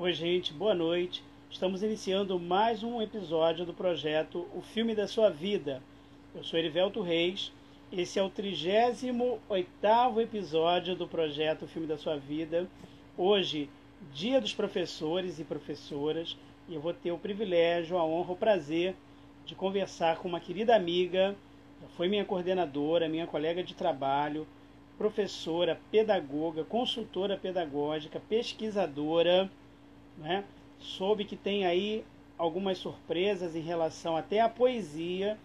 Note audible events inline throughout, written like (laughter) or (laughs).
Oi, gente, boa noite. Estamos iniciando mais um episódio do projeto O Filme da Sua Vida. Eu sou Erivelto Reis. Esse é o 38 episódio do projeto O Filme da Sua Vida. Hoje, Dia dos Professores e Professoras, e eu vou ter o privilégio, a honra, o prazer de conversar com uma querida amiga, foi minha coordenadora, minha colega de trabalho, professora, pedagoga, consultora pedagógica, pesquisadora, né? Soube que tem aí algumas surpresas em relação até à poesia.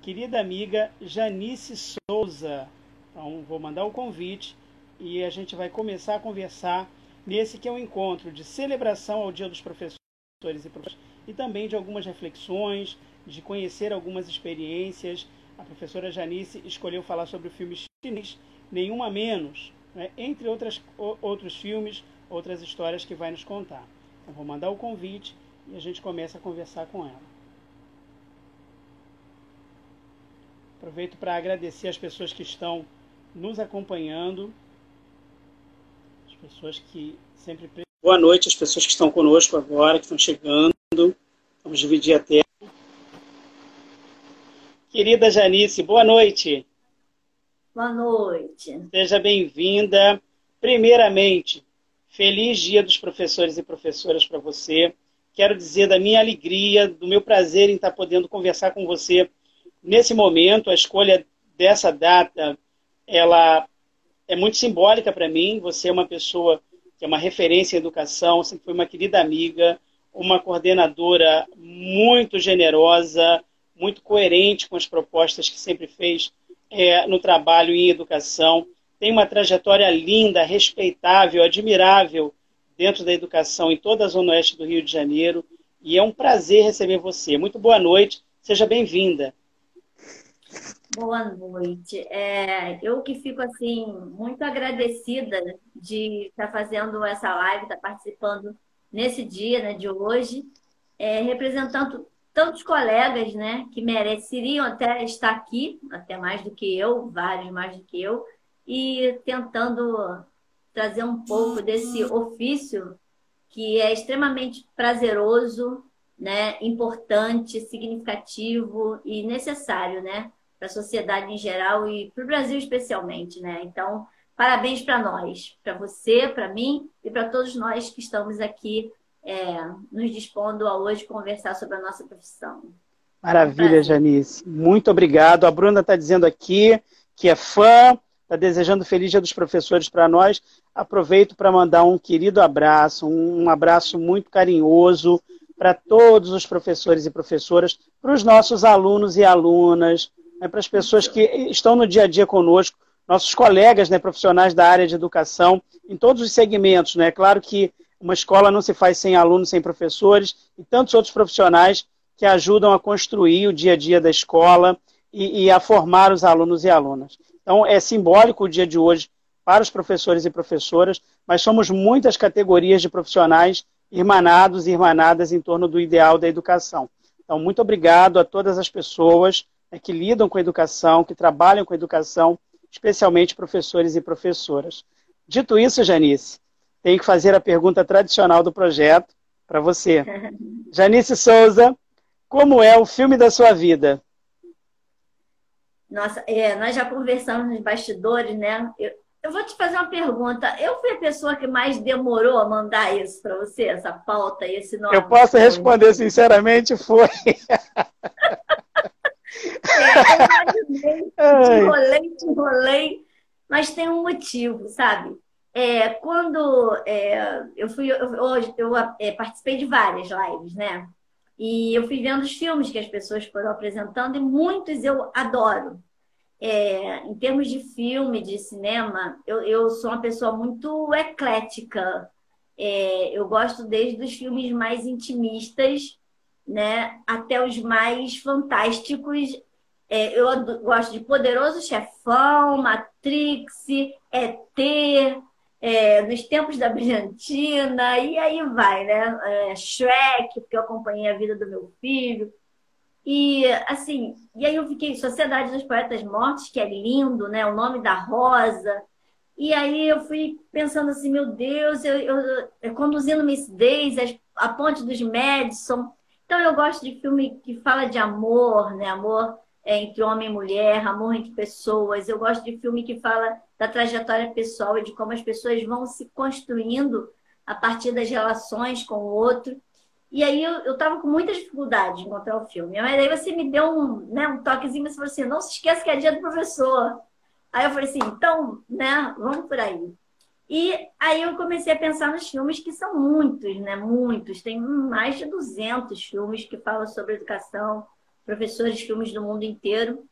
Querida amiga Janice Souza. Então, vou mandar o convite e a gente vai começar a conversar nesse que é um encontro de celebração ao Dia dos Professores e Professoras e também de algumas reflexões, de conhecer algumas experiências. A professora Janice escolheu falar sobre o filme chinês Nenhuma Menos, né? entre outras, outros filmes, outras histórias que vai nos contar. Então, vou mandar o convite e a gente começa a conversar com ela. Aproveito para agradecer as pessoas que estão nos acompanhando, as pessoas que sempre. Boa noite às pessoas que estão conosco agora, que estão chegando. Vamos dividir a tela. Querida Janice, boa noite. Boa noite. Seja bem-vinda. Primeiramente, feliz Dia dos Professores e Professoras para você. Quero dizer da minha alegria, do meu prazer em estar podendo conversar com você nesse momento. A escolha dessa data, ela é muito simbólica para mim. Você é uma pessoa que é uma referência em educação, sempre foi uma querida amiga, uma coordenadora muito generosa, muito coerente com as propostas que sempre fez é, no trabalho em educação. Tem uma trajetória linda, respeitável, admirável dentro da educação em toda a Zona Oeste do Rio de Janeiro. E é um prazer receber você. Muito boa noite, seja bem-vinda. Boa noite. É, eu que fico assim muito agradecida de estar fazendo essa live, estar participando nesse dia né, de hoje, é, representando tantos colegas, né, que mereceriam até estar aqui, até mais do que eu, vários mais do que eu, e tentando trazer um pouco desse ofício que é extremamente prazeroso, né, importante, significativo e necessário, né, para a sociedade em geral e para o Brasil especialmente, né? Então, parabéns para nós, para você, para mim e para todos nós que estamos aqui é, nos dispondo a hoje conversar sobre a nossa profissão. Maravilha, Janice. Muito obrigado. A Bruna está dizendo aqui que é fã, está desejando feliz dia dos professores para nós. Aproveito para mandar um querido abraço, um abraço muito carinhoso para todos os professores e professoras, para os nossos alunos e alunas, né, para as pessoas que estão no dia a dia conosco, nossos colegas né, profissionais da área de educação, em todos os segmentos. Né? Claro que uma escola não se faz sem alunos, sem professores e tantos outros profissionais que ajudam a construir o dia a dia da escola e, e a formar os alunos e alunas. Então, é simbólico o dia de hoje para os professores e professoras, mas somos muitas categorias de profissionais irmanados e irmanadas em torno do ideal da educação. Então, muito obrigado a todas as pessoas né, que lidam com a educação, que trabalham com a educação, especialmente professores e professoras. Dito isso, Janice, tenho que fazer a pergunta tradicional do projeto para você. (laughs) Janice Souza, como é o filme da sua vida? Nossa, é, nós já conversamos nos bastidores, né? Eu, eu, vou te fazer uma pergunta. Eu fui a pessoa que mais demorou a mandar isso para você, essa pauta e esse nome? Eu posso responder sinceramente, foi. (laughs) é, eu enrolei, te enrolei, mas tem um motivo, sabe? É, quando é, eu fui, hoje eu, eu é, participei de várias lives, né? E eu fui vendo os filmes que as pessoas foram apresentando e muitos eu adoro. É, em termos de filme, de cinema, eu, eu sou uma pessoa muito eclética. É, eu gosto desde os filmes mais intimistas, né, até os mais fantásticos. É, eu gosto de Poderoso Chefão, Matrix, ET, é, nos tempos da Brilhantina, e aí vai, né? É, Shrek, porque eu acompanhei a vida do meu filho. E assim, e aí eu fiquei Sociedade dos Poetas Mortos, que é lindo, né? O nome da Rosa. E aí eu fui pensando assim, meu Deus, eu, eu, eu conduzindo Miss Daisy, a Ponte dos Madison. Então eu gosto de filme que fala de amor, né? Amor entre homem e mulher, amor entre pessoas. Eu gosto de filme que fala da trajetória pessoal e de como as pessoas vão se construindo a partir das relações com o outro. E aí eu estava com muita dificuldade de encontrar o filme. Mas aí você me deu um, né, um toquezinho, você falou assim, não se esqueça que é dia do professor. Aí eu falei assim, então, né, vamos por aí. E aí eu comecei a pensar nos filmes que são muitos, né, muitos. Tem mais de 200 filmes que falam sobre educação, professores de filmes do mundo inteiro.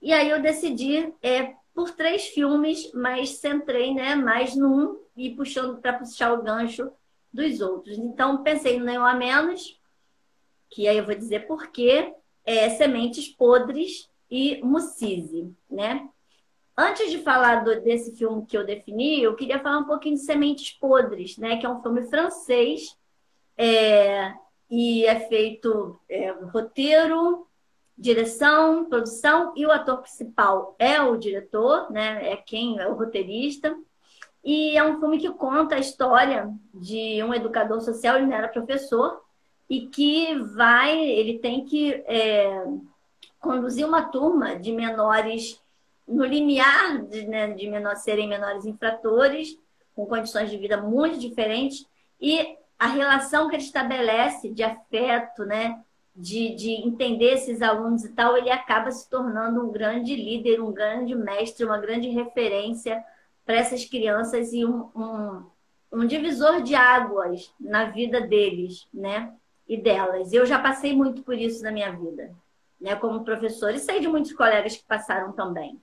E aí eu decidi é, por três filmes, mas centrei né, mais num e puxando para puxar o gancho dos outros. Então, pensei no Nenhum a Menos, que aí eu vou dizer por quê, é Sementes Podres e Mucise, né? Antes de falar do, desse filme que eu defini, eu queria falar um pouquinho de Sementes Podres, né? Que é um filme francês é, e é feito é, roteiro, direção, produção e o ator principal é o diretor, né? É quem é o roteirista. E é um filme que conta a história de um educador social, ele não era professor, e que vai, ele tem que é, conduzir uma turma de menores no limiar de, né, de menor, serem menores infratores, com condições de vida muito diferentes, e a relação que ele estabelece de afeto, né, de, de entender esses alunos e tal, ele acaba se tornando um grande líder, um grande mestre, uma grande referência para essas crianças e um, um, um divisor de águas na vida deles, né? E delas. Eu já passei muito por isso na minha vida, né? Como professora, e sei de muitos colegas que passaram também.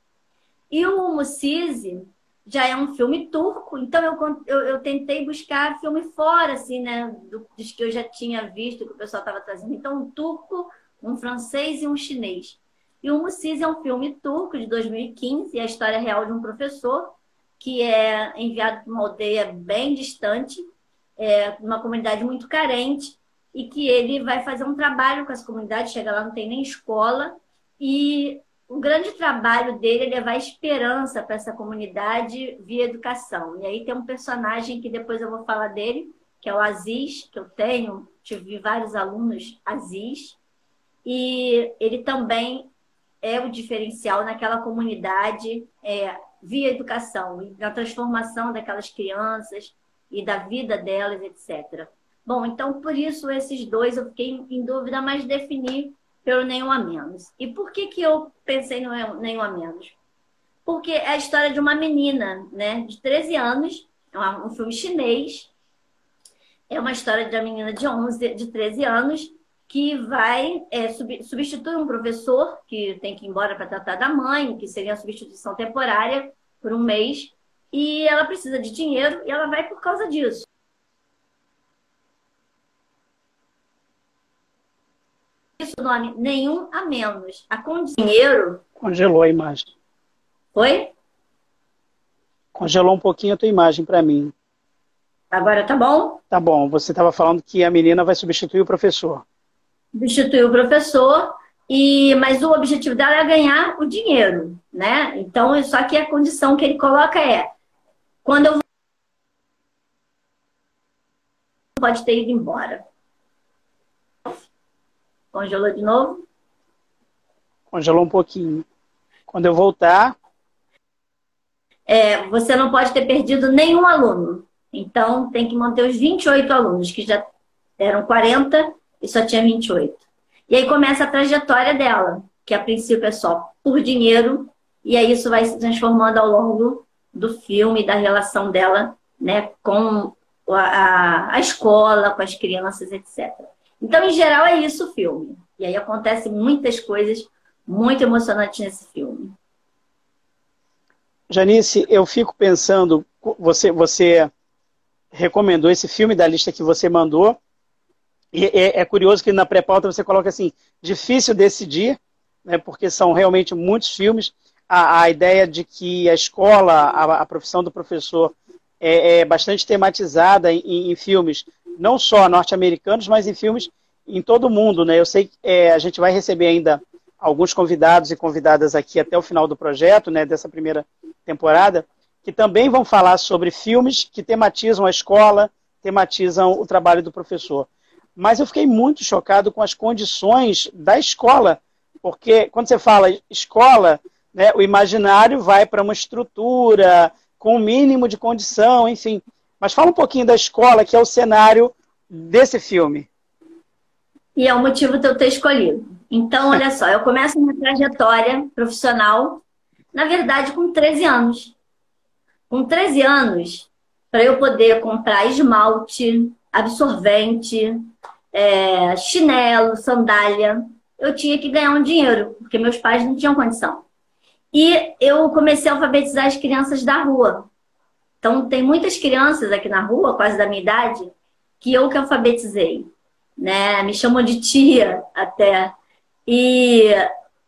E o Mucise já é um filme turco, então eu, eu, eu, tentei buscar filme fora, assim, né? Do, dos que eu já tinha visto, que o pessoal estava trazendo. Então, um turco, um francês e um chinês. E o Mucise é um filme turco de 2015, é a história real de um professor que é enviado para uma aldeia bem distante, é, uma comunidade muito carente, e que ele vai fazer um trabalho com essa comunidade, chega lá, não tem nem escola, e o grande trabalho dele é levar esperança para essa comunidade via educação. E aí tem um personagem que depois eu vou falar dele, que é o Aziz, que eu tenho, tive vários alunos Aziz, e ele também é o diferencial naquela comunidade é, via educação e na transformação daquelas crianças e da vida delas, etc. Bom, então por isso esses dois eu fiquei em dúvida, mas definir pelo nenhum a menos. E por que que eu pensei no nenhum a menos? Porque é a história de uma menina, né, de 13 anos, é um filme chinês. É uma história de uma menina de 11, de 13 anos que vai é, substitui um professor que tem que ir embora para tratar da mãe, que seria a substituição temporária por um mês, e ela precisa de dinheiro e ela vai por causa disso. Isso nome nenhum a menos. A com dinheiro. Congelou a imagem. Oi? Congelou um pouquinho a tua imagem para mim. Agora tá bom? Tá bom. Você estava falando que a menina vai substituir o professor substituir o professor, e, mas o objetivo dela é ganhar o dinheiro, né? Então, só que a condição que ele coloca é quando eu pode ter ido embora. Congelou de novo? Congelou um pouquinho. Quando eu voltar. É, você não pode ter perdido nenhum aluno. Então, tem que manter os 28 alunos, que já eram 40 e só tinha 28. E aí começa a trajetória dela, que a princípio é só por dinheiro, e aí isso vai se transformando ao longo do filme, da relação dela né, com a, a escola, com as crianças, etc. Então, em geral, é isso o filme. E aí acontecem muitas coisas muito emocionantes nesse filme. Janice, eu fico pensando, você, você recomendou esse filme da lista que você mandou, e é, é curioso que na pré-pauta você coloca assim, difícil decidir, né, porque são realmente muitos filmes. A, a ideia de que a escola, a, a profissão do professor é, é bastante tematizada em, em, filmes, não só norte-americanos, mas em filmes em todo o mundo. Né? Eu sei que é, a gente vai receber ainda alguns convidados e convidadas aqui até o final do projeto, né, dessa primeira temporada, que também vão falar sobre filmes que tematizam a escola, tematizam o trabalho do professor. Mas eu fiquei muito chocado com as condições da escola, porque quando você fala escola, né, o imaginário vai para uma estrutura com o um mínimo de condição, enfim. Mas fala um pouquinho da escola, que é o cenário desse filme. E é o motivo de eu ter escolhido. Então, olha só, eu começo minha trajetória profissional, na verdade, com 13 anos. Com 13 anos, para eu poder comprar esmalte, absorvente, é, chinelo, sandália, eu tinha que ganhar um dinheiro, porque meus pais não tinham condição. E eu comecei a alfabetizar as crianças da rua. Então, tem muitas crianças aqui na rua, quase da minha idade, que eu que alfabetizei. Né? Me chamam de tia até. E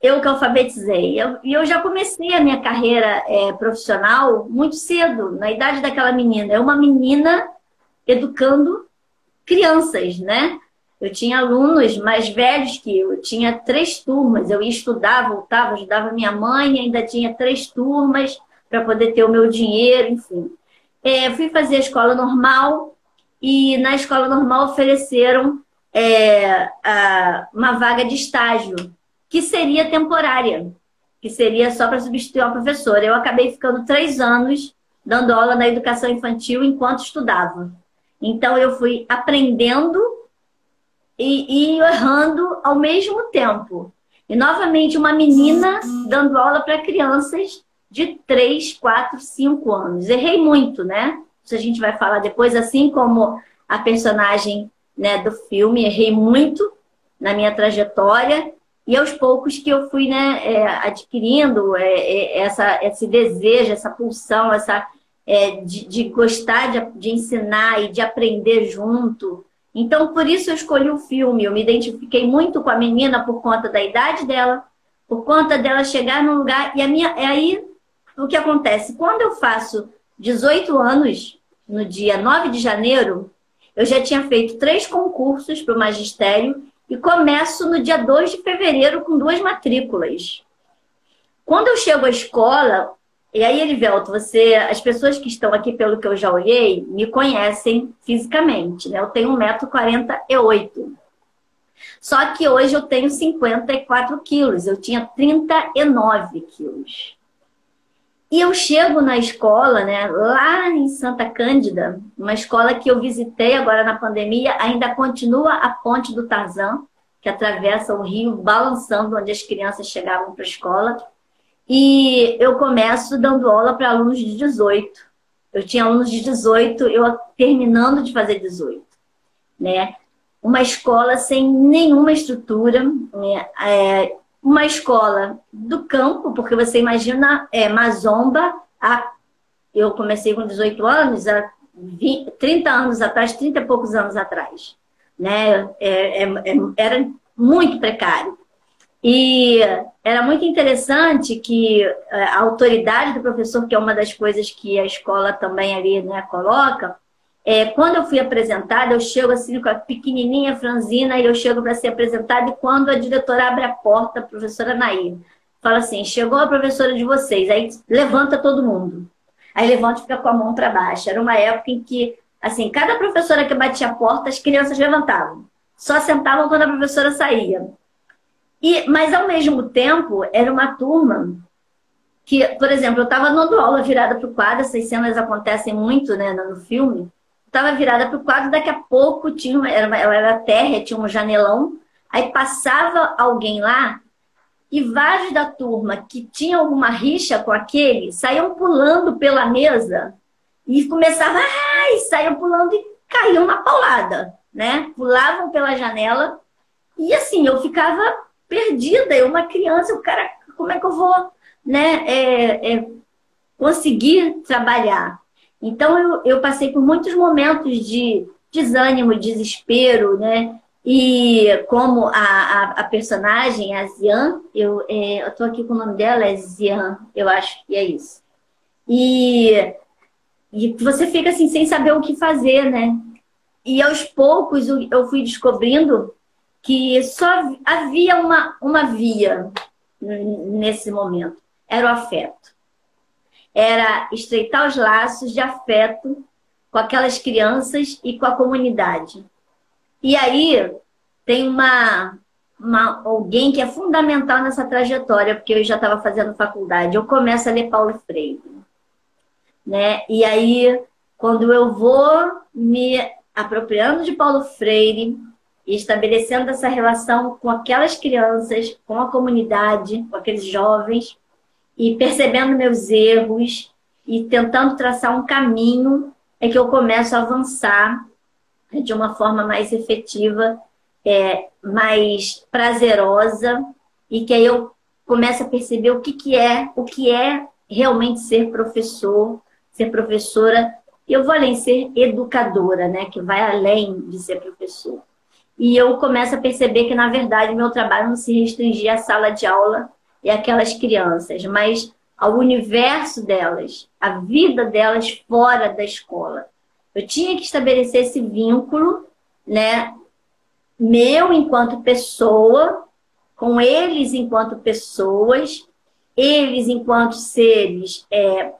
eu que alfabetizei. E eu, eu, já comecei a minha carreira é, profissional muito cedo, na idade daquela menina. É uma menina educando crianças, né? Eu tinha alunos mais velhos que eu, eu tinha três turmas. Eu ia estudar, voltava, ajudava minha mãe, ainda tinha três turmas para poder ter o meu dinheiro, enfim. É, fui fazer a escola normal e na escola normal ofereceram é, a, uma vaga de estágio, que seria temporária, que seria só para substituir uma professora. Eu acabei ficando três anos dando aula na educação infantil enquanto estudava. Então eu fui aprendendo e, e errando ao mesmo tempo. E novamente uma menina dando aula para crianças de 3, 4, 5 anos. Errei muito, né? Isso a gente vai falar depois, assim como a personagem né, do filme, errei muito na minha trajetória. E aos poucos que eu fui né, é, adquirindo é, é, essa, esse desejo, essa pulsão, essa, é, de, de, gostar de, de ensinar e de aprender junto, então, por isso eu escolhi o filme. Eu me identifiquei muito com a menina por conta da idade dela, por conta dela chegar num lugar. E a minha, aí o que acontece. Quando eu faço 18 anos, no dia 9 de janeiro, eu já tinha feito três concursos para o magistério e começo no dia 2 de fevereiro com duas matrículas. Quando eu chego à escola, e aí, Elivelto, você, as pessoas que estão aqui, pelo que eu já olhei, me conhecem fisicamente, né? Eu tenho 1,48m. Só que hoje eu tenho 54 quilos, eu tinha 39 quilos. E eu chego na escola, né, lá em Santa Cândida, uma escola que eu visitei agora na pandemia, ainda continua a ponte do Tarzan, que atravessa o rio balançando onde as crianças chegavam para a escola. E eu começo dando aula para alunos de 18. Eu tinha alunos de 18, eu terminando de fazer 18. Né? Uma escola sem nenhuma estrutura, né? é, uma escola do campo, porque você imagina é, Mazomba, a, eu comecei com 18 anos, há 20, 30 anos atrás, 30 e poucos anos atrás. Né? É, é, é era muito precário. E era muito interessante que é, a autoridade do professor, que é uma das coisas que a escola também ali né, coloca, é, quando eu fui apresentada, eu chego assim com a pequenininha franzina e eu chego para ser apresentada e quando a diretora abre a porta, a professora Nair, fala assim, chegou a professora de vocês, aí levanta todo mundo. Aí levanta e fica com a mão para baixo. Era uma época em que, assim, cada professora que batia a porta, as crianças levantavam. Só sentavam quando a professora saía. E, mas, ao mesmo tempo, era uma turma que, por exemplo, eu estava dando aula virada para o quadro, essas cenas acontecem muito né, no filme. Estava virada para o quadro, daqui a pouco tinha, era, era terra, tinha um janelão, aí passava alguém lá e vários da turma que tinham alguma rixa com aquele saíam pulando pela mesa e começavam, ai, saíam pulando e caíam na paulada, né? Pulavam pela janela e assim, eu ficava perdida. Eu, uma criança, o cara, como é que eu vou né, é, é, conseguir trabalhar? Então, eu, eu passei por muitos momentos de desânimo, desespero, né? E como a, a, a personagem, a Zian, eu é, estou aqui com o nome dela, é Zian, eu acho que é isso. E, e você fica assim, sem saber o que fazer, né? E aos poucos eu fui descobrindo que só havia uma, uma via nesse momento, era o afeto. Era estreitar os laços de afeto com aquelas crianças e com a comunidade. E aí tem uma, uma alguém que é fundamental nessa trajetória, porque eu já estava fazendo faculdade. Eu começo a ler Paulo Freire. Né? E aí, quando eu vou me apropriando de Paulo Freire e estabelecendo essa relação com aquelas crianças, com a comunidade, com aqueles jovens, e percebendo meus erros e tentando traçar um caminho, é que eu começo a avançar de uma forma mais efetiva, é, mais prazerosa, e que aí eu começo a perceber o que, que é, o que é realmente ser professor, ser professora eu vou além ser educadora, né? Que vai além de ser professor. E eu começo a perceber que, na verdade, meu trabalho não se restringia à sala de aula e aquelas crianças, mas ao universo delas, a vida delas fora da escola. Eu tinha que estabelecer esse vínculo, né? Meu enquanto pessoa, com eles enquanto pessoas, eles enquanto seres é,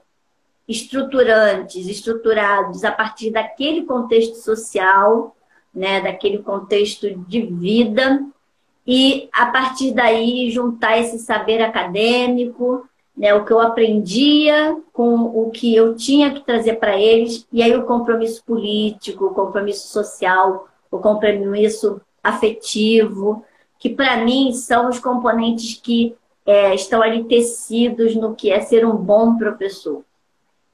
estruturantes, estruturados a partir daquele contexto social, né, daquele contexto de vida, e a partir daí juntar esse saber acadêmico, né, o que eu aprendia com o que eu tinha que trazer para eles, e aí o compromisso político, o compromisso social, o compromisso afetivo, que para mim são os componentes que é, estão ali tecidos no que é ser um bom professor.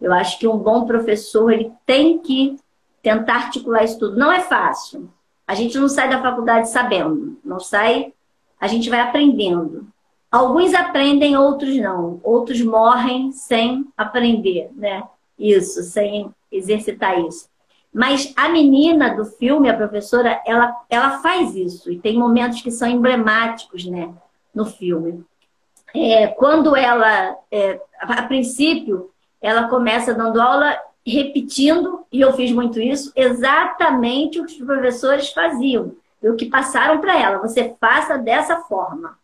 Eu acho que um bom professor ele tem que tentar articular isso tudo. Não é fácil. A gente não sai da faculdade sabendo, não sai, a gente vai aprendendo. Alguns aprendem, outros não. Outros morrem sem aprender, né? Isso, sem exercitar isso. Mas a menina do filme, a professora, ela, ela faz isso. E tem momentos que são emblemáticos, né? No filme. É, quando ela, é, a princípio, ela começa dando aula repetindo, e eu fiz muito isso, exatamente o que os professores faziam, o que passaram para ela. Você faça dessa forma.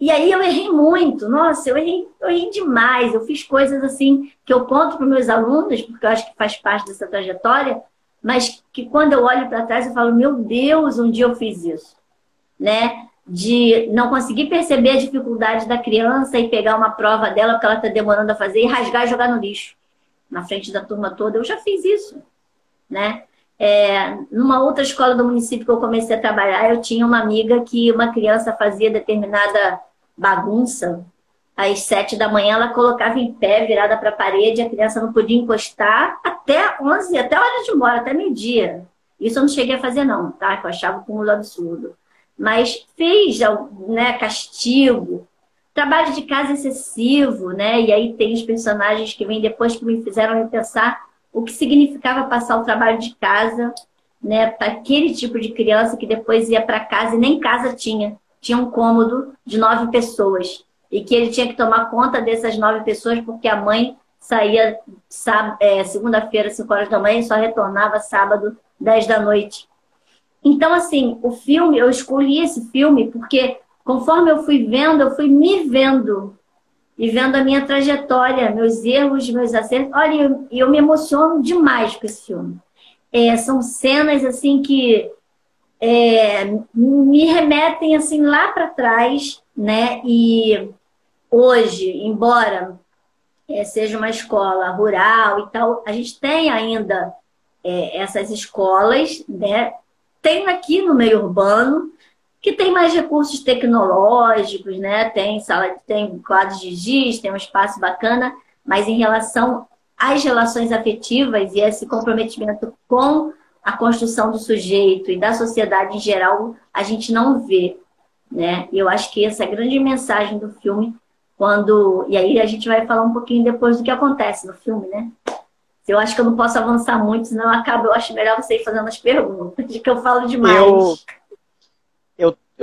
E aí eu errei muito, nossa, eu errei, eu errei demais. Eu fiz coisas assim que eu conto para meus alunos, porque eu acho que faz parte dessa trajetória, mas que quando eu olho para trás eu falo, meu Deus, um dia eu fiz isso. Né? de não conseguir perceber a dificuldade da criança e pegar uma prova dela porque ela está demorando a fazer e rasgar e jogar no lixo na frente da turma toda. Eu já fiz isso, né? É, numa outra escola do município que eu comecei a trabalhar, eu tinha uma amiga que uma criança fazia determinada bagunça. Às sete da manhã, ela colocava em pé, virada para a parede, a criança não podia encostar até onze, até a hora de embora, até meio-dia. Isso eu não cheguei a fazer, não, tá? Que eu achava um cúmulo absurdo mas fez né, castigo, trabalho de casa excessivo, né? E aí tem os personagens que vêm depois que me fizeram repensar o que significava passar o trabalho de casa, né, para aquele tipo de criança que depois ia para casa e nem casa tinha. Tinha um cômodo de nove pessoas e que ele tinha que tomar conta dessas nove pessoas porque a mãe saía é, segunda-feira, 5 horas da manhã e só retornava sábado, 10 da noite. Então, assim, o filme, eu escolhi esse filme porque conforme eu fui vendo, eu fui me vendo e vendo a minha trajetória, meus erros, meus acertos. Olha, eu, eu me emociono demais com esse filme. É, são cenas assim que é, me remetem assim lá para trás, né? E hoje, embora é, seja uma escola rural e tal, a gente tem ainda é, essas escolas, né? tem aqui no meio urbano, que tem mais recursos tecnológicos, né? Tem sala, tem quadros de giz, tem um espaço bacana, mas em relação às relações afetivas e esse comprometimento com a construção do sujeito e da sociedade em geral, a gente não vê, né? Eu acho que essa é a grande mensagem do filme, quando e aí a gente vai falar um pouquinho depois do que acontece no filme, né? Eu acho que eu não posso avançar muito, senão eu acabo, eu acho melhor você ir fazendo as perguntas, (laughs) que eu falo demais. Eu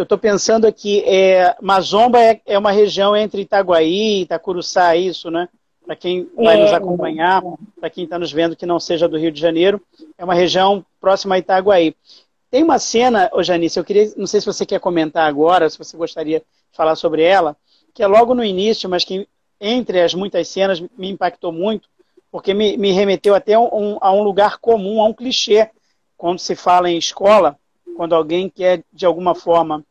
estou pensando aqui, é, Mazomba é, é, uma região entre Itaguaí e Itacuruçá, é isso, né? Para quem vai é, nos acompanhar, para quem está nos vendo que não seja do Rio de Janeiro, é uma região próxima a Itaguaí. Tem uma cena, ô Janice, eu queria, não sei se você quer comentar agora, se você gostaria de falar sobre ela, que é logo no início, mas que entre as muitas cenas, me impactou muito, porque me, me remeteu até um, a um lugar comum, a um clichê, quando se fala em escola, quando alguém quer, de alguma forma,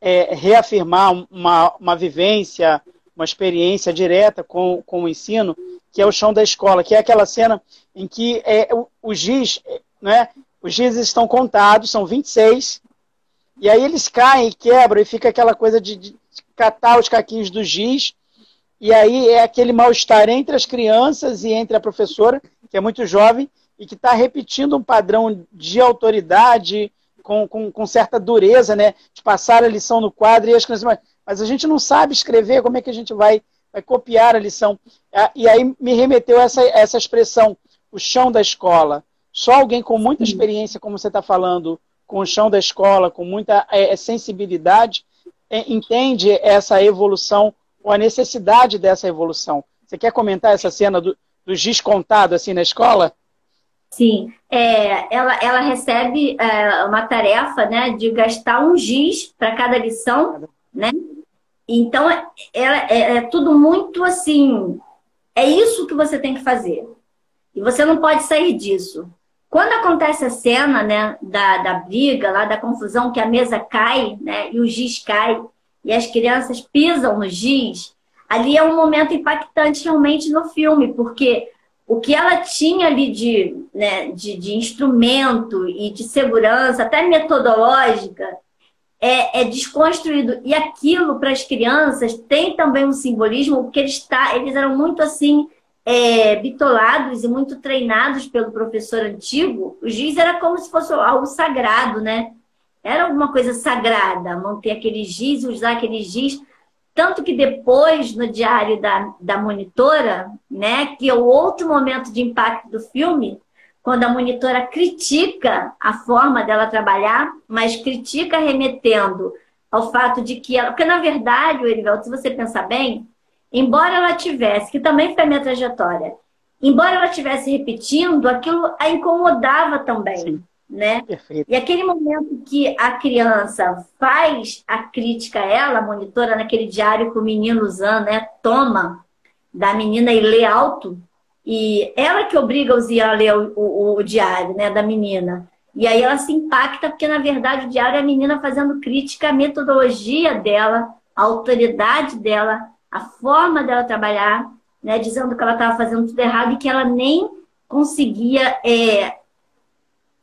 é, reafirmar uma, uma vivência, uma experiência direta com, com o ensino, que é o chão da escola, que é aquela cena em que é, o, o giz, né, os gizes estão contados, são 26, e aí eles caem e quebram, e fica aquela coisa de, de catar os caquinhos do giz, e aí é aquele mal-estar entre as crianças e entre a professora, que é muito jovem, e que está repetindo um padrão de autoridade, com, com, com, certa dureza, né? De passar a lição no quadro e as crianças. Mas, mas a gente não sabe escrever, como é que a gente vai, vai copiar a lição? E aí me remeteu essa, essa expressão, o chão da escola. Só alguém com muita experiência, como você está falando, com o chão da escola, com muita é, sensibilidade, é, entende essa evolução ou a necessidade dessa evolução. Você quer comentar essa cena do, do giz contado assim na escola? Sim, é, ela, ela recebe é, uma tarefa né, de gastar um giz para cada lição, né? Então, ela, é, é tudo muito assim, é isso que você tem que fazer. E você não pode sair disso. Quando acontece a cena né, da, da briga, lá da confusão, que a mesa cai, né, e o giz cai, e as crianças pisam no giz, ali é um momento impactante realmente no filme, porque o que ela tinha ali de, né, de, de instrumento e de segurança, até metodológica, é, é desconstruído. E aquilo para as crianças tem também um simbolismo, porque eles, tá, eles eram muito assim, é, bitolados e muito treinados pelo professor antigo. O giz era como se fosse algo sagrado, né? Era alguma coisa sagrada, manter aquele giz, usar aquele giz tanto que depois, no diário da, da monitora, né, que é o outro momento de impacto do filme, quando a monitora critica a forma dela trabalhar, mas critica remetendo ao fato de que ela. Porque, na verdade, Erivelto, se você pensar bem, embora ela tivesse, que também foi a minha trajetória, embora ela estivesse repetindo, aquilo a incomodava também. Sim né? Perfeito. E aquele momento que a criança faz a crítica a ela, monitora, naquele diário que o menino usando, né? Toma da menina e lê alto. E ela que obriga o Zia a ler o, o, o, diário, né? Da menina. E aí ela se impacta, porque na verdade o diário é a menina fazendo crítica à metodologia dela, à autoridade dela, à forma dela trabalhar, né? Dizendo que ela estava fazendo tudo errado e que ela nem conseguia é,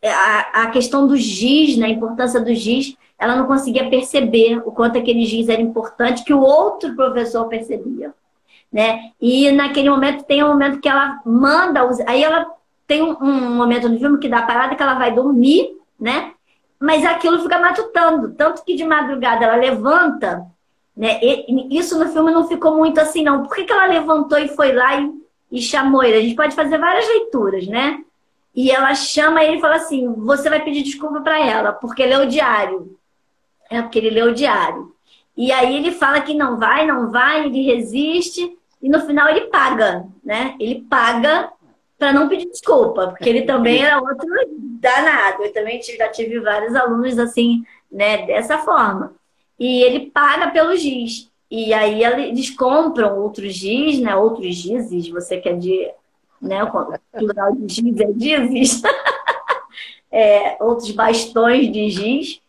a, a questão do giz, né, a importância do giz, ela não conseguia perceber o quanto aquele giz era importante, que o outro professor percebia. Né? E naquele momento tem um momento que ela manda, aí ela tem um, um momento no filme que dá parada que ela vai dormir, né? Mas aquilo fica matutando, tanto que de madrugada ela levanta, né? E, isso no filme não ficou muito assim, não. Por que, que ela levantou e foi lá e, e chamou ele? A gente pode fazer várias leituras, né? E ela chama ele e fala assim: você vai pedir desculpa para ela, porque leu o diário. É porque ele leu o diário. E aí ele fala que não vai, não vai, ele resiste, e no final ele paga, né? Ele paga para não pedir desculpa, porque ele também era outro danado. Eu também já tive vários alunos assim, né, dessa forma. E ele paga pelo giz. E aí eles compram outros giz, né? Outros gizes, você quer de né? O plural de giz é gizes. (laughs) é, outros bastões de giz,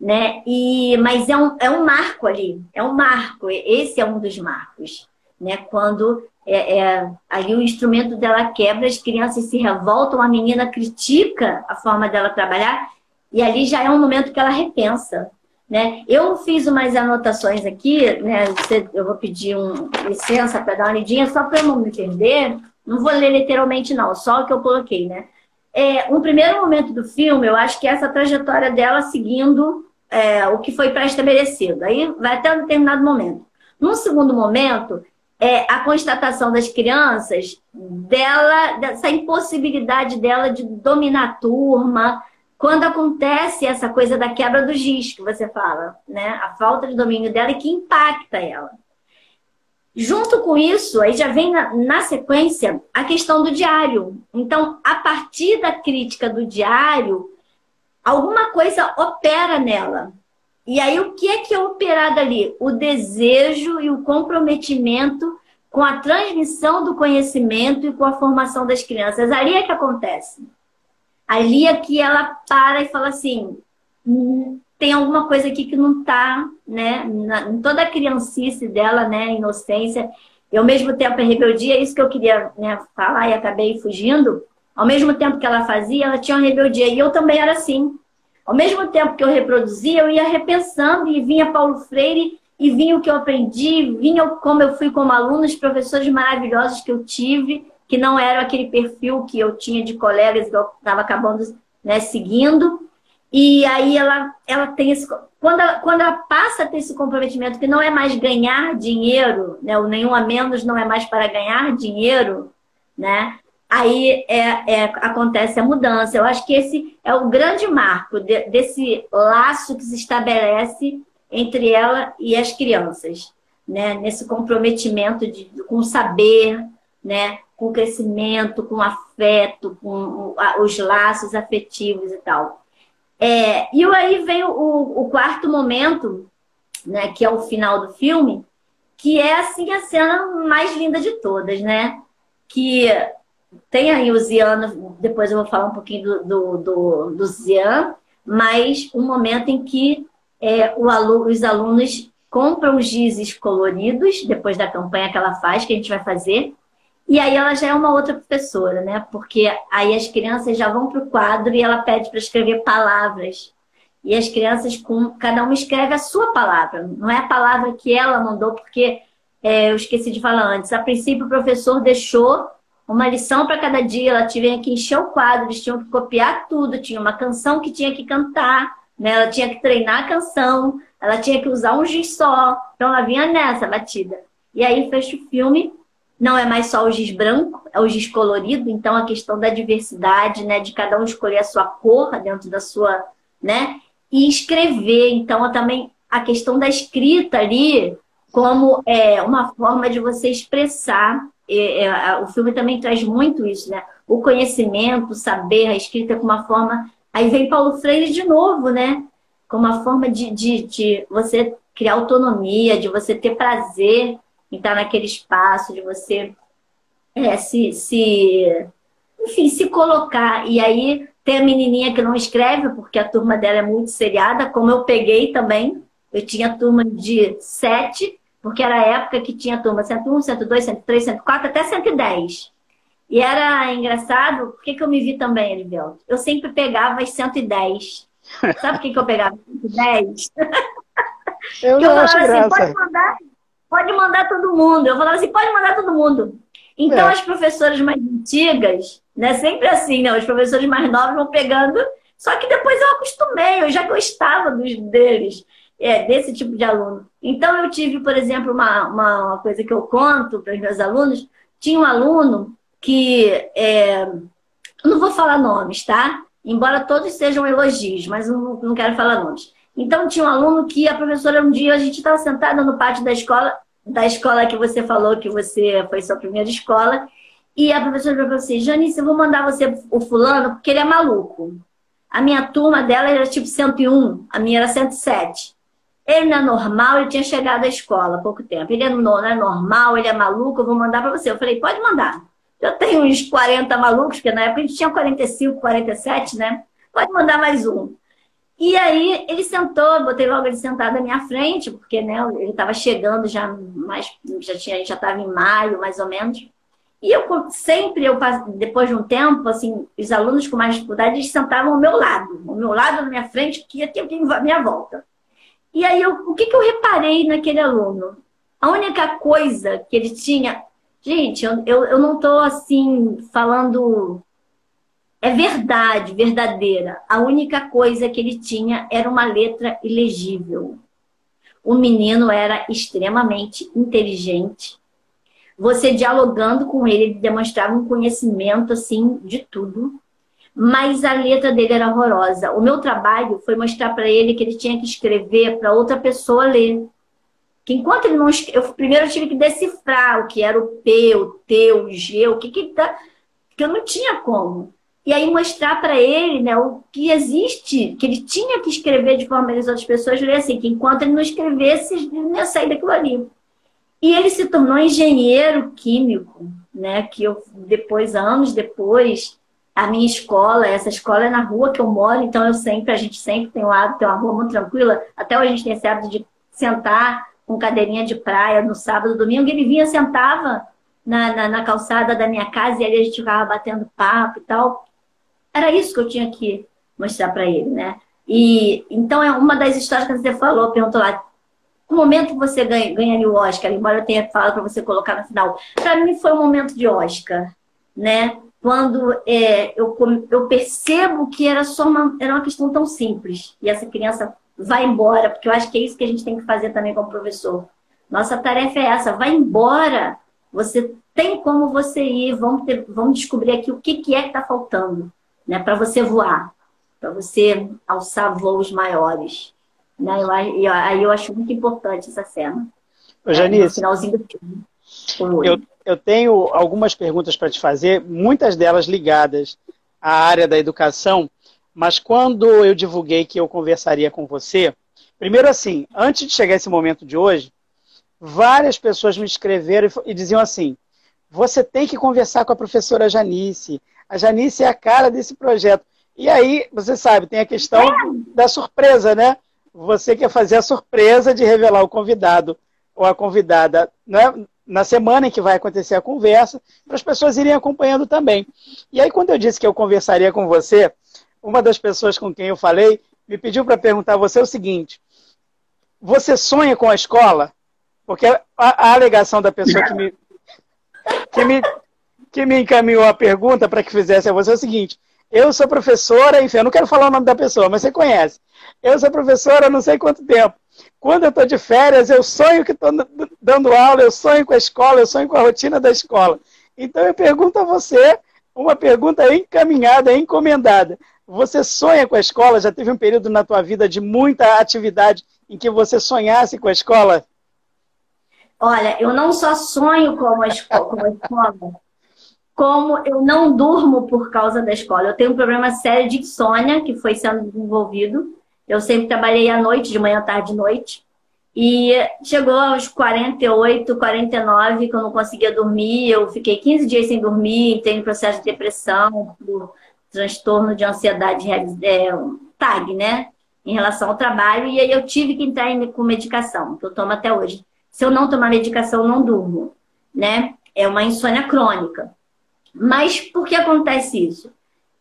né? E, mas é um, é um marco ali, é um marco, esse é um dos marcos, né? Quando é, é, ali o instrumento dela quebra, as crianças se revoltam, a menina critica a forma dela trabalhar, e ali já é um momento que ela repensa. Né? Eu fiz umas anotações aqui, né? Eu vou pedir um, licença para dar uma lidinha, só para eu não me perder. Não vou ler literalmente, não, só o que eu coloquei, né? É, um primeiro momento do filme, eu acho que é essa trajetória dela seguindo é, o que foi pré-estabelecido. Aí vai até um determinado momento. Num segundo momento, é a constatação das crianças dela, dessa impossibilidade dela de dominar a turma, quando acontece essa coisa da quebra do giz que você fala, né? A falta de domínio dela e que impacta ela. Junto com isso, aí já vem na, na, sequência a questão do diário. Então, a partir da crítica do diário, alguma coisa opera nela. E aí, o que é que é operado ali? O desejo e o comprometimento com a transmissão do conhecimento e com a formação das crianças. Ali é que acontece. Ali é que ela para e fala assim: hum, tem alguma coisa aqui que não está, né? Na, em toda a criancice dela, né? Inocência. E ao mesmo tempo a rebeldia, é isso que eu queria né, falar e acabei fugindo. Ao mesmo tempo que ela fazia, ela tinha uma rebeldia. E eu também era assim. Ao mesmo tempo que eu reproduzia, eu ia repensando e vinha Paulo Freire e vinha o que eu aprendi, vinha como eu fui como aluna, os professores maravilhosos que eu tive, que não eram aquele perfil que eu tinha de colegas que eu estava acabando né, seguindo. E aí ela, ela tem esse. Quando ela, quando ela passa a ter esse comprometimento, que não é mais ganhar dinheiro, né? O nenhum a menos não é mais para ganhar dinheiro, né? Aí é, é, acontece a mudança. Eu acho que esse é o grande marco de, desse laço que se estabelece entre ela e as crianças, né? Nesse comprometimento de, com o saber, né? Com o crescimento, com o afeto, com os laços afetivos e tal. É, e aí vem o, o, quarto momento, né, que é o final do filme, que é assim a cena mais linda de todas, né? Que tem aí o Ziano, depois eu vou falar um pouquinho do, do, do, do Zian, mas um momento em que é, o os alunos compram os gizes coloridos, depois da campanha que ela faz, que a gente vai fazer, e aí ela já é uma outra professora, né? Porque aí as crianças já vão para o quadro e ela pede para escrever palavras. E as crianças, com cada uma escreve a sua palavra. Não é a palavra que ela mandou, porque é, eu esqueci de falar antes. A princípio, o professor deixou uma lição para cada dia. Ela tinha que encher o quadro, eles tinham que copiar tudo. Tinha uma canção que tinha que cantar, né? ela tinha que treinar a canção, ela tinha que usar um giz só. Então, ela vinha nessa batida. E aí, fecha o filme não é mais só o giz branco, é o giz colorido, então a questão da diversidade, né, de cada um escolher a sua cor dentro da sua, né, e escrever, então também a questão da escrita ali como é uma forma de você expressar, é, é, o filme também traz muito isso, né, o conhecimento, o saber, a escrita com uma forma, aí vem Paulo Freire de novo, né, com uma forma de, de, de você criar autonomia, de você ter prazer estar naquele espaço, de você é, se, se, enfim, se colocar. E aí tem a menininha que não escreve, porque a turma dela é muito seriada, como eu peguei também. Eu tinha turma de sete, porque era a época que tinha turma 101, 102, 103, 104, até 110. E era engraçado, por que, que eu me vi também, Elivelto? Eu sempre pegava as 110. Sabe por que, que eu pegava 110? (laughs) Eu não eu falava assim, graça. pode mandar, pode mandar todo mundo. Eu falava assim, pode mandar todo mundo. Então, é. as professoras mais antigas, né, sempre assim, né, os professores mais novos vão pegando. Só que depois eu acostumei, eu já gostava dos, deles, é, desse tipo de aluno. Então, eu tive, por exemplo, uma, uma, uma coisa que eu conto para os meus alunos. Tinha um aluno que, é, não vou falar nomes, tá? Embora todos sejam elogios, mas não, não quero falar nomes. Então, tinha um aluno que a professora, um dia, a gente estava sentada no pátio da escola, da escola que você falou que você foi sua primeira escola. E a professora falou assim: Janice, eu vou mandar você o fulano porque ele é maluco. A minha turma dela era tipo 101, a minha era 107. Ele não é normal, ele tinha chegado à escola há pouco tempo. Ele não é normal, ele é maluco, eu vou mandar para você. Eu falei: pode mandar. Eu tenho uns 40 malucos, porque na época a gente tinha 45, 47, né? Pode mandar mais um. E aí ele sentou, botei logo ele sentado na minha frente, porque né, ele estava chegando já mais, já tinha, já estava em maio, mais ou menos. E eu sempre, eu, depois de um tempo, assim, os alunos com mais dificuldade, eles sentavam ao meu lado, ao meu lado, na minha frente, que ia ter à minha volta. E aí, eu, o que, que eu reparei naquele aluno? A única coisa que ele tinha. Gente, eu, eu, eu não estou assim falando é verdade, verdadeira. A única coisa que ele tinha era uma letra ilegível. O menino era extremamente inteligente. Você dialogando com ele, ele demonstrava um conhecimento assim de tudo, mas a letra dele era horrorosa. O meu trabalho foi mostrar para ele que ele tinha que escrever para outra pessoa ler. Que enquanto ele não eu primeiro eu tive que decifrar o que era o P, o T, o G, o que que tá, que eu não tinha como. E aí mostrar para ele né, o que existe, que ele tinha que escrever de forma que as outras pessoas lessem, que enquanto ele não escrevesse, ele não ia sair daquilo ali. E ele se tornou engenheiro químico, né? Que eu depois, anos depois, a minha escola, essa escola é na rua que eu moro, então eu sempre, a gente sempre tem um hábito, tem uma rua muito tranquila. Até hoje a gente tem esse hábito de sentar com cadeirinha de praia no sábado, domingo. Ele vinha, sentava na, na, na calçada da minha casa e ali a gente ficava batendo papo e tal. Era isso que eu tinha que mostrar para ele, né? E então é uma das histórias que você falou, perguntou lá, o momento que você ganha, o Oscar, embora eu tenha falado para você colocar no final, para mim foi um momento de Oscar, né? Quando é, eu, eu percebo que era só uma, era uma questão tão simples e essa criança vai embora, porque eu acho que é isso que a gente tem que fazer também como professor. Nossa tarefa é essa, vai embora. Você tem como você ir, vamos, ter, vamos descobrir aqui o que, que é que está faltando, né? Para você voar, para você alçar voos maiores. Né? Eu, aí eu acho muito importante essa cena. Ô, Janice, é, finalzinho do filme. Eu, eu tenho algumas perguntas para te fazer, muitas delas ligadas à área da educação, mas quando eu divulguei que eu conversaria com você, primeiro assim, antes de chegar esse momento de hoje, várias pessoas me escreveram e diziam assim: você tem que conversar com a professora Janice. A Janice é a cara desse projeto. E aí, você sabe, tem a questão da surpresa, né? Você quer fazer a surpresa de revelar o convidado ou a convidada né? na semana em que vai acontecer a conversa, para as pessoas irem acompanhando também. E aí, quando eu disse que eu conversaria com você, uma das pessoas com quem eu falei me pediu para perguntar a você o seguinte: você sonha com a escola? Porque a, a alegação da pessoa que me, que me, que me encaminhou a pergunta para que fizesse a você é o seguinte: eu sou professora, enfim, eu não quero falar o nome da pessoa, mas você conhece. Eu sou professora não sei quanto tempo. Quando eu estou de férias, eu sonho que estou dando aula, eu sonho com a escola, eu sonho com a rotina da escola. Então eu pergunto a você uma pergunta encaminhada, encomendada. Você sonha com a escola? Já teve um período na tua vida de muita atividade em que você sonhasse com a escola? Olha, eu não só sonho com a escola, com a escola como eu não durmo por causa da escola. Eu tenho um problema sério de insônia que foi sendo desenvolvido. Eu sempre trabalhei à noite, de manhã, tarde e noite. E chegou aos 48, 49, que eu não conseguia dormir. Eu fiquei 15 dias sem dormir, tenho processo de depressão, transtorno de ansiedade, é, TAG, né? Em relação ao trabalho. E aí eu tive que entrar com medicação, que eu tomo até hoje. Se eu não tomar medicação, eu não durmo, né? É uma insônia crônica. Mas por que acontece isso?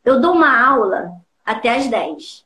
Eu dou uma aula até às 10.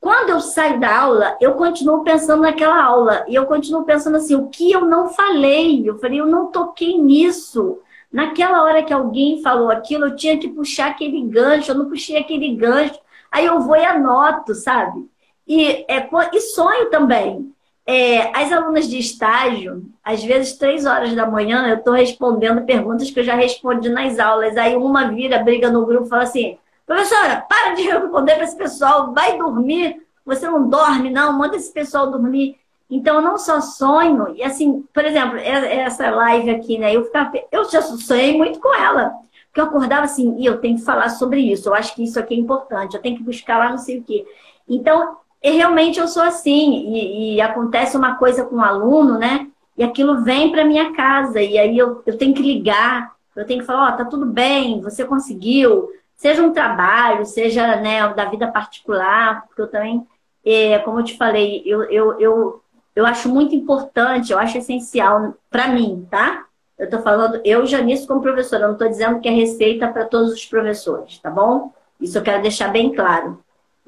Quando eu saio da aula, eu continuo pensando naquela aula. E eu continuo pensando assim, o que eu não falei? Eu falei, eu não toquei nisso. Naquela hora que alguém falou aquilo, eu tinha que puxar aquele gancho, eu não puxei aquele gancho. Aí eu vou e anoto, sabe? E, é, e sonho também. É, as alunas de estágio, às vezes, três horas da manhã, eu estou respondendo perguntas que eu já respondi nas aulas. Aí uma vira, briga no grupo, fala assim: professora, para de (laughs) responder para esse pessoal, vai dormir. Você não dorme, não, manda esse pessoal dormir. Então, eu não só sonho, e assim, por exemplo, essa live aqui, né? Eu, ficava, eu já sonhei muito com ela. Porque eu acordava assim, e eu tenho que falar sobre isso, eu acho que isso aqui é importante, eu tenho que buscar lá não sei o quê. Então, e realmente eu sou assim, e, e acontece uma coisa com um aluno, né? E aquilo vem para minha casa, e aí eu, eu tenho que ligar, eu tenho que falar, ó, oh, tá tudo bem, você conseguiu, seja um trabalho, seja né, da vida particular, porque eu também, é, como eu te falei, eu, eu, eu, eu acho muito importante, eu acho essencial para mim, tá? Eu estou falando, eu, Janice, como professora, eu não estou dizendo que é receita para todos os professores, tá bom? Isso eu quero deixar bem claro.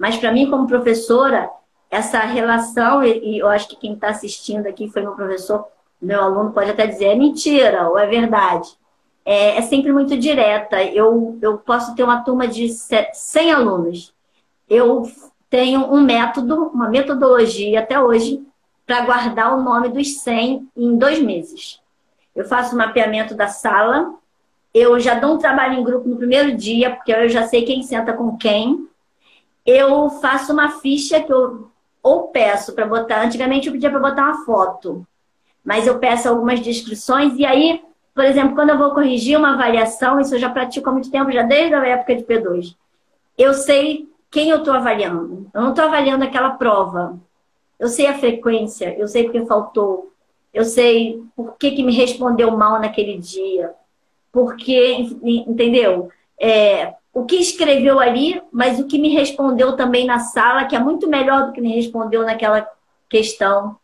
Mas para mim, como professora, essa relação, e eu acho que quem está assistindo aqui foi meu professor, meu aluno pode até dizer, é mentira ou é verdade. É, é sempre muito direta. Eu, eu posso ter uma turma de 100 alunos. Eu tenho um método, uma metodologia até hoje, para guardar o nome dos 100 em dois meses. Eu faço o mapeamento da sala, eu já dou um trabalho em grupo no primeiro dia, porque eu já sei quem senta com quem eu faço uma ficha que eu ou peço para botar. Antigamente eu pedia para botar uma foto, mas eu peço algumas descrições e aí, por exemplo, quando eu vou corrigir uma avaliação, isso eu já pratico há muito tempo, já desde a época de P2. Eu sei quem eu estou avaliando. Eu não estou avaliando aquela prova. Eu sei a frequência, eu sei porque faltou. eu sei por que, que me respondeu mal naquele dia, porque, entendeu? É, o que escreveu ali, mas o que me respondeu também na sala, que é muito melhor do que me respondeu naquela questão.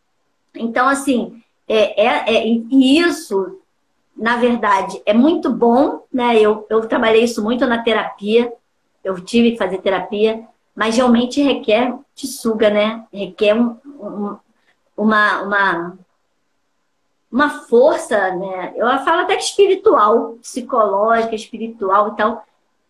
Então, assim, é, é, é e isso, na verdade, é muito bom, né? Eu, eu trabalhei isso muito na terapia, eu tive que fazer terapia, mas realmente requer, te suga, né? Requer um, um, uma, uma, uma força, né? Eu falo até que espiritual, psicológica, espiritual e tal.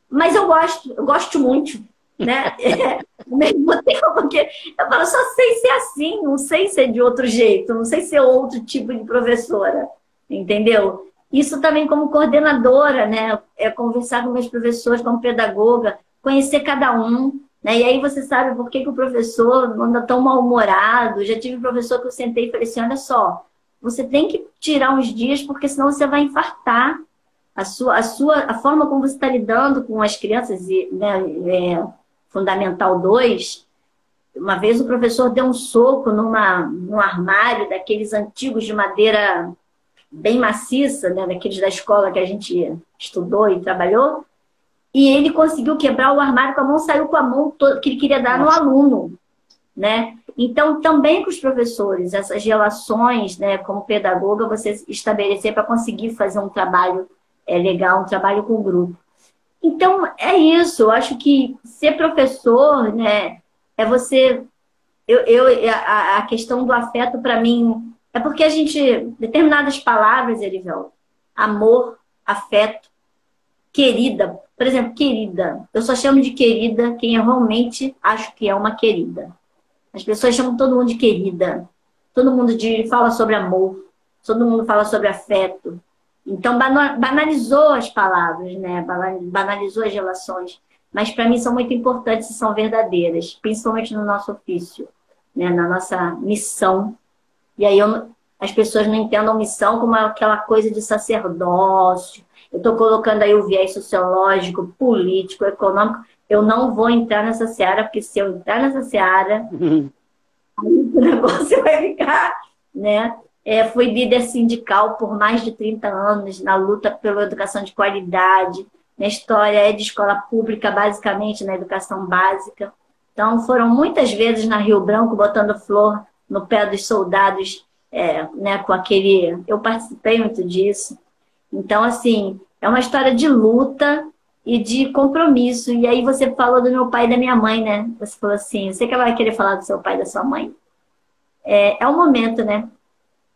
Mas eu gosto, eu gosto muito, né? É, (laughs) ao mesmo tempo, porque eu falo, só sei ser assim, não sei ser de outro jeito, não sei ser outro tipo de professora, entendeu? Isso também como coordenadora, né? É conversar com meus professores, como pedagoga, conhecer cada um, né? E aí você sabe por que, que o professor anda tão mal-humorado. Já tive um professor que eu sentei e falei assim, olha só, você tem que tirar uns dias, porque senão você vai infartar. A sua, a sua, a forma como você está lidando com as crianças, né, é, Fundamental 2, uma vez o professor deu um soco numa, num armário daqueles antigos de madeira bem maciça, né, daqueles da escola que a gente estudou e trabalhou, e ele conseguiu quebrar o armário com a mão, saiu com a mão que ele queria dar Nossa. no aluno, né? Então, também com os professores, essas relações, né, como pedagoga, você estabelecer para conseguir fazer um trabalho é, legal, um trabalho com grupo. Então, é isso. Eu acho que ser professor, né, é você. Eu, eu a, a questão do afeto, para mim, é porque a gente. Determinadas palavras, Erivel, amor, afeto, querida, por exemplo, querida. Eu só chamo de querida quem eu realmente acho que é uma querida. As pessoas chamam todo mundo de querida. Todo mundo de, fala sobre amor. Todo mundo fala sobre afeto. Então, banalizou as palavras, né? Banalizou as relações. Mas, para mim, são muito importantes e são verdadeiras, principalmente no nosso ofício, né? na nossa missão. E aí, eu, as pessoas não entendam missão como aquela coisa de sacerdócio, eu estou colocando aí o viés sociológico, político, econômico. Eu não vou entrar nessa seara, porque se eu entrar nessa seara, uhum. (laughs) o negócio vai ficar, né? É, fui líder sindical por mais de 30 anos na luta pela educação de qualidade. Minha história é de escola pública, basicamente, na educação básica. Então, foram muitas vezes na Rio Branco botando flor no pé dos soldados, é, né, com aquele. Eu participei muito disso. Então, assim, é uma história de luta e de compromisso. E aí você falou do meu pai e da minha mãe, né? Você falou assim, você que vai querer falar do seu pai e da sua mãe? É, é um momento, né?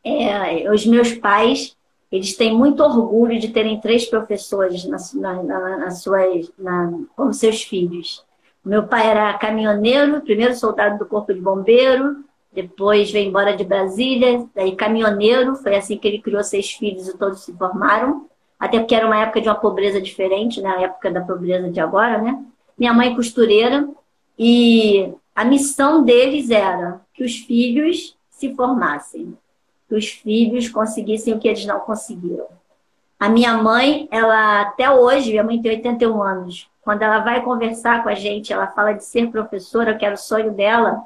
É, os meus pais, eles têm muito orgulho de terem três professores na, na, na, na suas, na, como seus filhos. Meu pai era caminhoneiro, primeiro soldado do Corpo de Bombeiro, depois veio embora de Brasília, daí caminhoneiro, foi assim que ele criou seis filhos e todos se formaram até porque era uma época de uma pobreza diferente, né? A época da pobreza de agora, né? Minha mãe costureira e a missão deles era que os filhos se formassem, que os filhos conseguissem o que eles não conseguiram. A minha mãe, ela até hoje, minha mãe tem 81 anos, quando ela vai conversar com a gente, ela fala de ser professora, que era o sonho dela,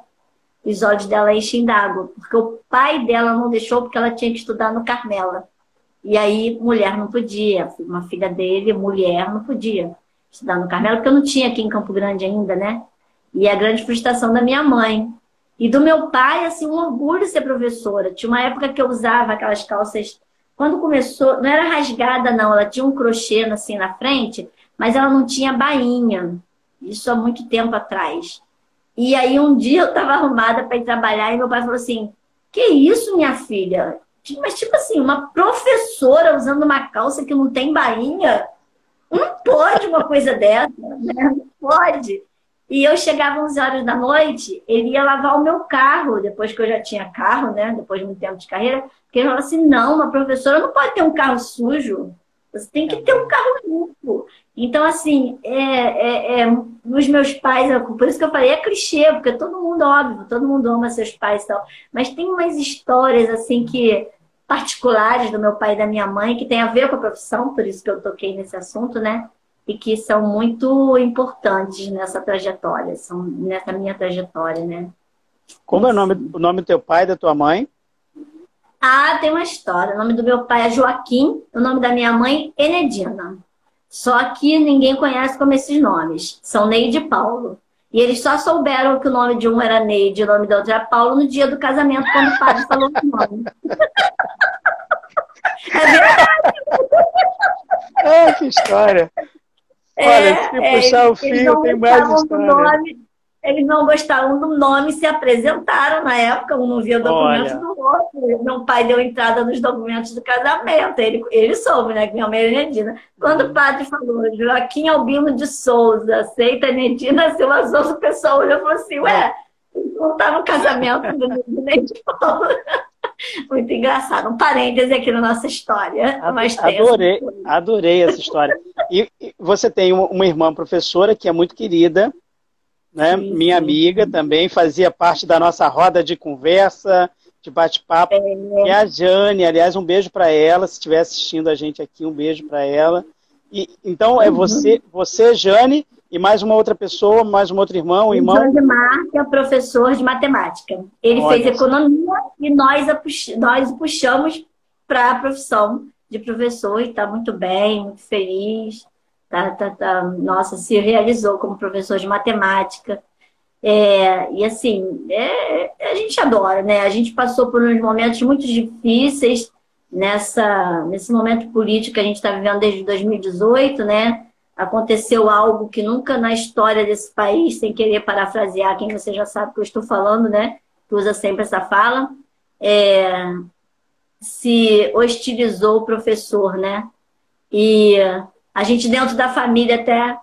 os olhos dela enchem d'água, porque o pai dela não deixou porque ela tinha que estudar no Carmela. E aí, mulher não podia, uma filha dele, mulher, não podia estudar no Carmelo, porque eu não tinha aqui em Campo Grande ainda, né? E a grande frustração da minha mãe. E do meu pai, assim, um orgulho ser professora. Tinha uma época que eu usava aquelas calças. Quando começou, não era rasgada, não, ela tinha um crochê assim na frente, mas ela não tinha bainha. Isso há muito tempo atrás. E aí um dia eu estava arrumada para ir trabalhar e meu pai falou assim: Que isso, minha filha? Mas, tipo assim, uma professora usando uma calça que não tem bainha, não pode uma coisa dessa, né? Não pode. E eu chegava 11 horas da noite, ele ia lavar o meu carro, depois que eu já tinha carro, né? Depois de muito tempo de carreira, porque ele falou assim: não, uma professora não pode ter um carro sujo, você tem que ter um carro limpo. Então, assim, é, é, é, os meus pais, por isso que eu falei, é clichê, porque todo mundo, óbvio, todo mundo ama seus pais e tal, mas tem umas histórias, assim, que particulares do meu pai e da minha mãe, que tem a ver com a profissão, por isso que eu toquei nesse assunto, né? E que são muito importantes nessa trajetória, são nessa minha trajetória, né? Como é o nome, o nome do teu pai e da tua mãe? Ah, tem uma história. O nome do meu pai é Joaquim, o nome da minha mãe, Enedina. Só que ninguém conhece como esses nomes. São Neide e Paulo. E eles só souberam que o nome de um era Neide e o nome da outra era Paulo no dia do casamento, quando o padre falou o nome. (laughs) É verdade. Ah, que história. É, Olha, se é, puxar o fio, tem mais história. Nome, eles não gostaram do nome, se apresentaram na época, um não via documentos Olha. do outro. Meu pai deu entrada nos documentos do casamento. Ele, ele soube, né, que minha mãe era Nedina. Quando o padre falou, Joaquim Albino de Souza, aceita Nedina (laughs) Silva Souza, o pessoal olhou e falou assim, ué, não estava no casamento do Nedina. (laughs) Muito engraçado. Um parêntese aqui na nossa história. Adorei, adorei essa história. E, e você tem uma irmã professora que é muito querida, né? Sim, Minha sim. amiga também fazia parte da nossa roda de conversa, de bate-papo. É. E a Jane, aliás, um beijo para ela, se estiver assistindo a gente aqui, um beijo para ela. E, então é uhum. você, você, Jane, e mais uma outra pessoa, mais um outro irmão, um irmão. José que é professor de matemática. Ele Olha fez economia e nós, nós o puxamos para a profissão de professor e está muito bem, muito feliz. Tá, tá, tá, nossa, se realizou como professor de matemática. É, e assim, é, a gente adora, né? A gente passou por uns momentos muito difíceis nessa, nesse momento político que a gente está vivendo desde 2018, né? Aconteceu algo que nunca na história desse país, sem querer parafrasear quem você já sabe que eu estou falando, né? Que usa sempre essa fala, é, se hostilizou o professor, né? E a gente dentro da família até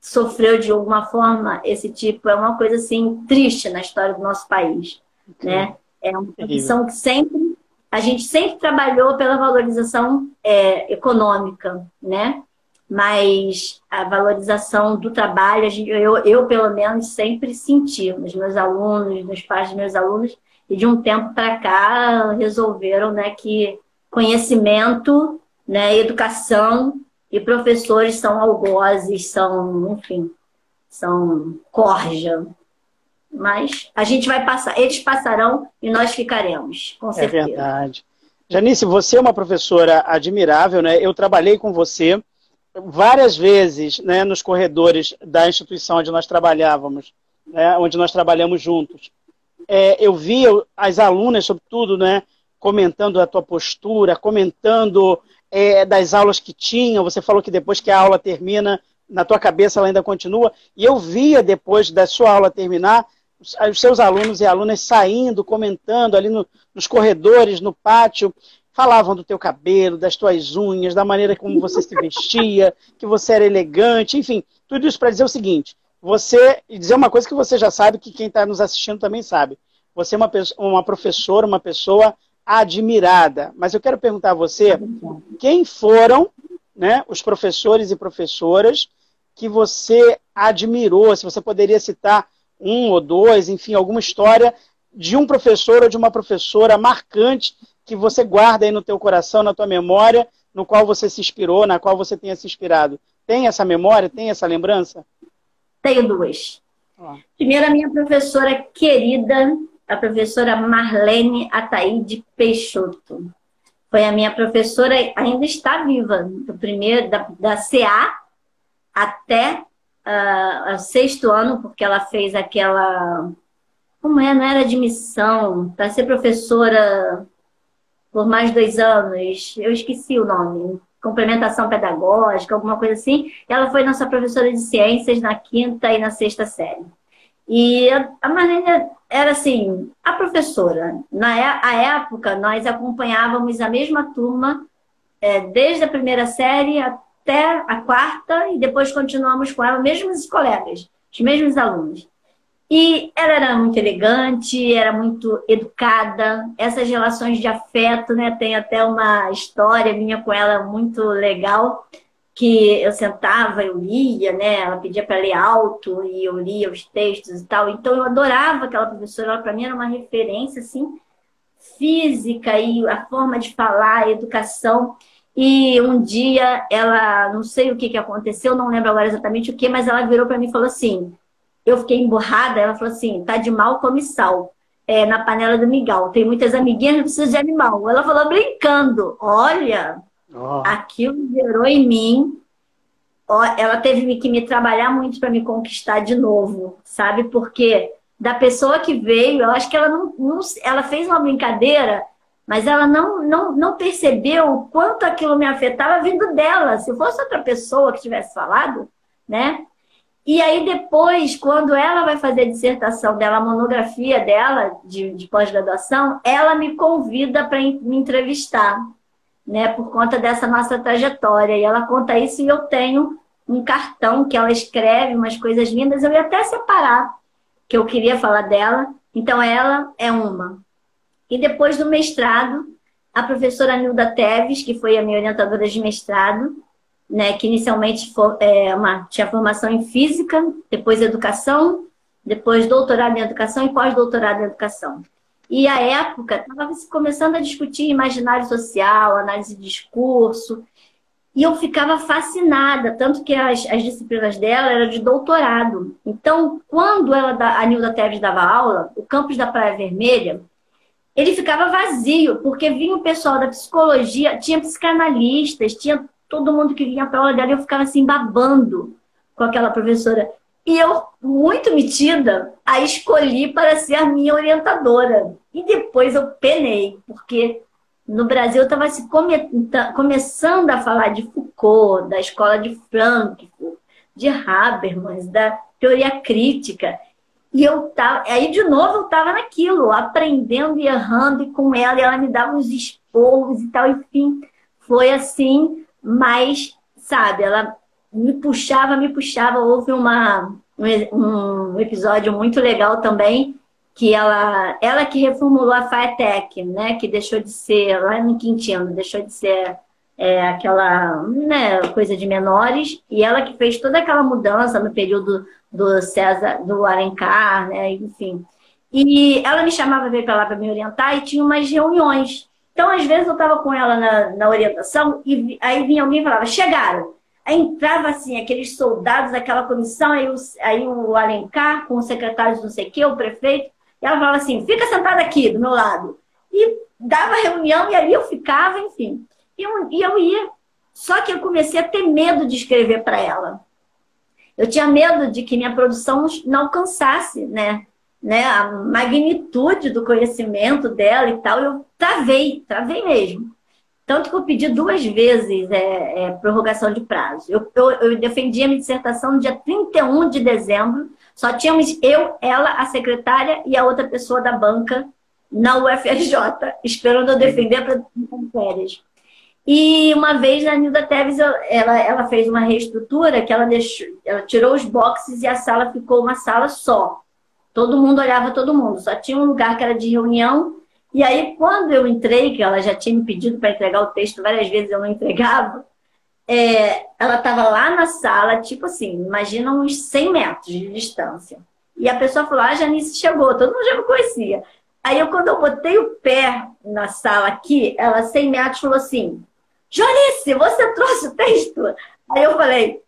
sofreu de alguma forma esse tipo, é uma coisa assim triste na história do nosso país, né? É uma profissão que sempre a gente sempre trabalhou pela valorização é, econômica, né? Mas a valorização do trabalho, eu, eu pelo menos sempre senti nos meus alunos, nos pais dos meus alunos, e de um tempo para cá resolveram né, que conhecimento, né, educação e professores são algozes, são, enfim, são corja. Mas a gente vai passar, eles passarão e nós ficaremos, com é certeza. É verdade. Janice, você é uma professora admirável, né? Eu trabalhei com você várias vezes né, nos corredores da instituição onde nós trabalhávamos, né, onde nós trabalhamos juntos. É, eu via as alunas, sobretudo, né, comentando a tua postura, comentando é, das aulas que tinham. Você falou que depois que a aula termina, na tua cabeça ela ainda continua. E eu via depois da sua aula terminar, os, seus alunos e alunas saindo, comentando ali no, nos corredores, no pátio, falavam do teu cabelo, das tuas unhas, da maneira como você se vestia, (laughs) que você era elegante, enfim, tudo isso para dizer o seguinte: você e dizer uma coisa que você já sabe, que quem está nos assistindo também sabe. Você é uma, uma professora, uma pessoa admirada. Mas eu quero perguntar a você, quem foram né, os professores e professoras que você admirou? Se você poderia citar um ou dois, enfim, alguma história de um professor ou de uma professora marcante que você guarda aí no teu coração, na tua memória, no qual você se inspirou, na qual você tenha se inspirado? Tem essa memória? Tem essa lembrança? Tenho duas. Ah. Primeiro, a minha professora querida, a professora Marlene Ataíde Peixoto. Foi a minha professora, ainda está viva, do primeiro, da, da CA até uh, o sexto ano, porque ela fez aquela. Como é? Não era admissão, para ser professora por mais dois anos, eu esqueci o nome, complementação pedagógica, alguma coisa assim. Ela foi nossa professora de ciências na quinta e na sexta série. E a Marlene era assim, a professora. Na é, a época, nós acompanhávamos a mesma turma é, desde a primeira série até a quarta, e depois continuamos com ela, mesmos colegas, os mesmos alunos. E ela era muito elegante, era muito educada. Essas relações de afeto, né? Tem até uma história minha com ela muito legal, que eu sentava, eu lia, né? Ela pedia para ler alto e eu lia os textos e tal. Então eu adorava aquela professora. Ela para mim era uma referência assim física e a forma de falar, a educação. E um dia ela, não sei o que, que aconteceu, não lembro agora exatamente o que, mas ela virou para mim e falou assim: eu fiquei emburrada, ela falou assim, tá de mal, come sal. é, na panela do migal. Tem muitas amiguinhas que precisam de animal. Ela falou brincando: olha, oh. aquilo gerou em mim. Ela teve que me trabalhar muito para me conquistar de novo, sabe? Porque da pessoa que veio, eu acho que ela não, não ela fez uma brincadeira, mas ela não, não, não percebeu o quanto aquilo me afetava vindo dela. Se fosse outra pessoa que tivesse falado, né? E aí depois, quando ela vai fazer a dissertação dela, a monografia dela de, de pós-graduação, ela me convida para me entrevistar, né? Por conta dessa nossa trajetória. E ela conta isso e eu tenho um cartão que ela escreve umas coisas lindas. Eu ia até separar que eu queria falar dela. Então ela é uma. E depois do mestrado, a professora Nilda Teves, que foi a minha orientadora de mestrado, né, que inicialmente for, é, uma, tinha formação em física, depois educação, depois doutorado em educação e pós-doutorado em educação. E a época estava começando a discutir imaginário social, análise de discurso, e eu ficava fascinada, tanto que as, as disciplinas dela eram de doutorado. Então, quando ela, a Nilda Teves dava aula, o campus da Praia Vermelha, ele ficava vazio, porque vinha o pessoal da psicologia, tinha psicanalistas, tinha todo mundo que vinha para aula dela, eu ficava assim babando com aquela professora. E eu, muito metida, a escolhi para ser a minha orientadora. E depois eu penei, porque no Brasil estava se come, começando a falar de Foucault, da escola de Frankfurt, de Habermas, da teoria crítica. E eu tava, aí de novo eu estava naquilo, aprendendo e errando e com ela, e ela me dava uns esporros e tal, enfim, foi assim mas, sabe, ela me puxava, me puxava. Houve uma, um episódio muito legal também, que ela, ela que reformulou a FATEC, né, que deixou de ser, lá no Quintino, deixou de ser é, aquela né, coisa de menores, e ela que fez toda aquela mudança no período do César, do Alencar, né, enfim. E ela me chamava para lá para me orientar e tinha umas reuniões então, às vezes, eu estava com ela na, na orientação e aí vinha alguém e falava, chegaram. Aí entrava assim, aqueles soldados daquela comissão, aí o, aí o Alencar com o secretário de não sei o quê, o prefeito, e ela falava assim, fica sentada aqui do meu lado. E dava reunião e ali eu ficava, enfim. E eu, e eu ia. Só que eu comecei a ter medo de escrever para ela. Eu tinha medo de que minha produção não alcançasse, né? Né, a magnitude do conhecimento dela e tal, eu travei, travei mesmo. Tanto que eu pedi duas vezes é, é, prorrogação de prazo. Eu, eu, eu, defendi a minha dissertação no dia 31 de dezembro, só tínhamos eu, ela, a secretária e a outra pessoa da banca na UFRJ, (laughs) esperando eu defender para férias. E uma vez a Nilda Teves, ela, ela fez uma reestrutura que ela deixou, ela tirou os boxes e a sala ficou uma sala só. Todo mundo olhava todo mundo, só tinha um lugar que era de reunião. E aí, quando eu entrei, que ela já tinha me pedido para entregar o texto várias vezes, eu não entregava, é, ela estava lá na sala, tipo assim, imagina uns 100 metros de distância. E a pessoa falou: Ah, Janice chegou, todo mundo já me conhecia. Aí, eu, quando eu botei o pé na sala aqui, ela, 100 metros, falou assim: Janice, você trouxe o texto? Aí eu falei: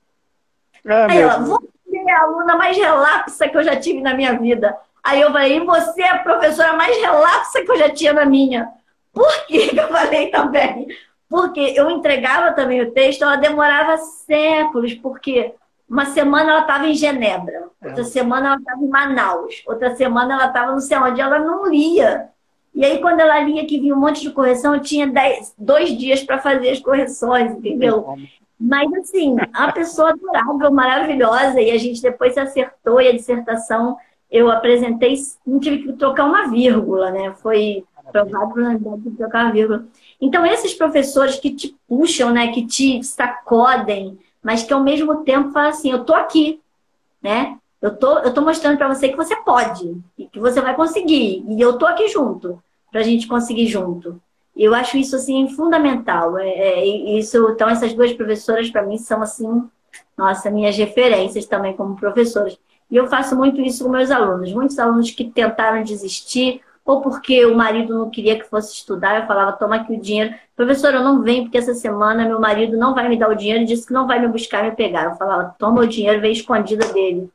ah, Aí ela, você é a aluna mais relapsa que eu já tive na minha vida. Aí eu falei, e você é a professora mais relapsa que eu já tinha na minha. Por que eu falei também? Porque eu entregava também o texto, ela demorava séculos, porque uma semana ela estava em Genebra, outra é. semana ela estava em Manaus, outra semana ela estava não sei onde, ela não lia. E aí, quando ela lia que vinha um monte de correção, eu tinha dez, dois dias para fazer as correções, entendeu? Mas, assim, a pessoa adorável, maravilhosa, e a gente depois se acertou e a dissertação eu apresentei, não tive que trocar uma vírgula, né? Foi provado por unidade de trocar uma vírgula. Então, esses professores que te puxam, né? Que te sacodem, mas que ao mesmo tempo falam assim, eu tô aqui, né? Eu tô, eu tô mostrando para você que você pode, e que você vai conseguir, e eu tô aqui junto, para a gente conseguir junto. Eu acho isso assim fundamental. É, é, isso, então essas duas professoras para mim são assim, nossa, minhas referências também como professoras. E eu faço muito isso com meus alunos. Muitos alunos que tentaram desistir ou porque o marido não queria que fosse estudar, eu falava, toma aqui o dinheiro. Professor, eu não venho porque essa semana meu marido não vai me dar o dinheiro disse que não vai me buscar me pegar. Eu falava, toma o dinheiro, vem escondida dele.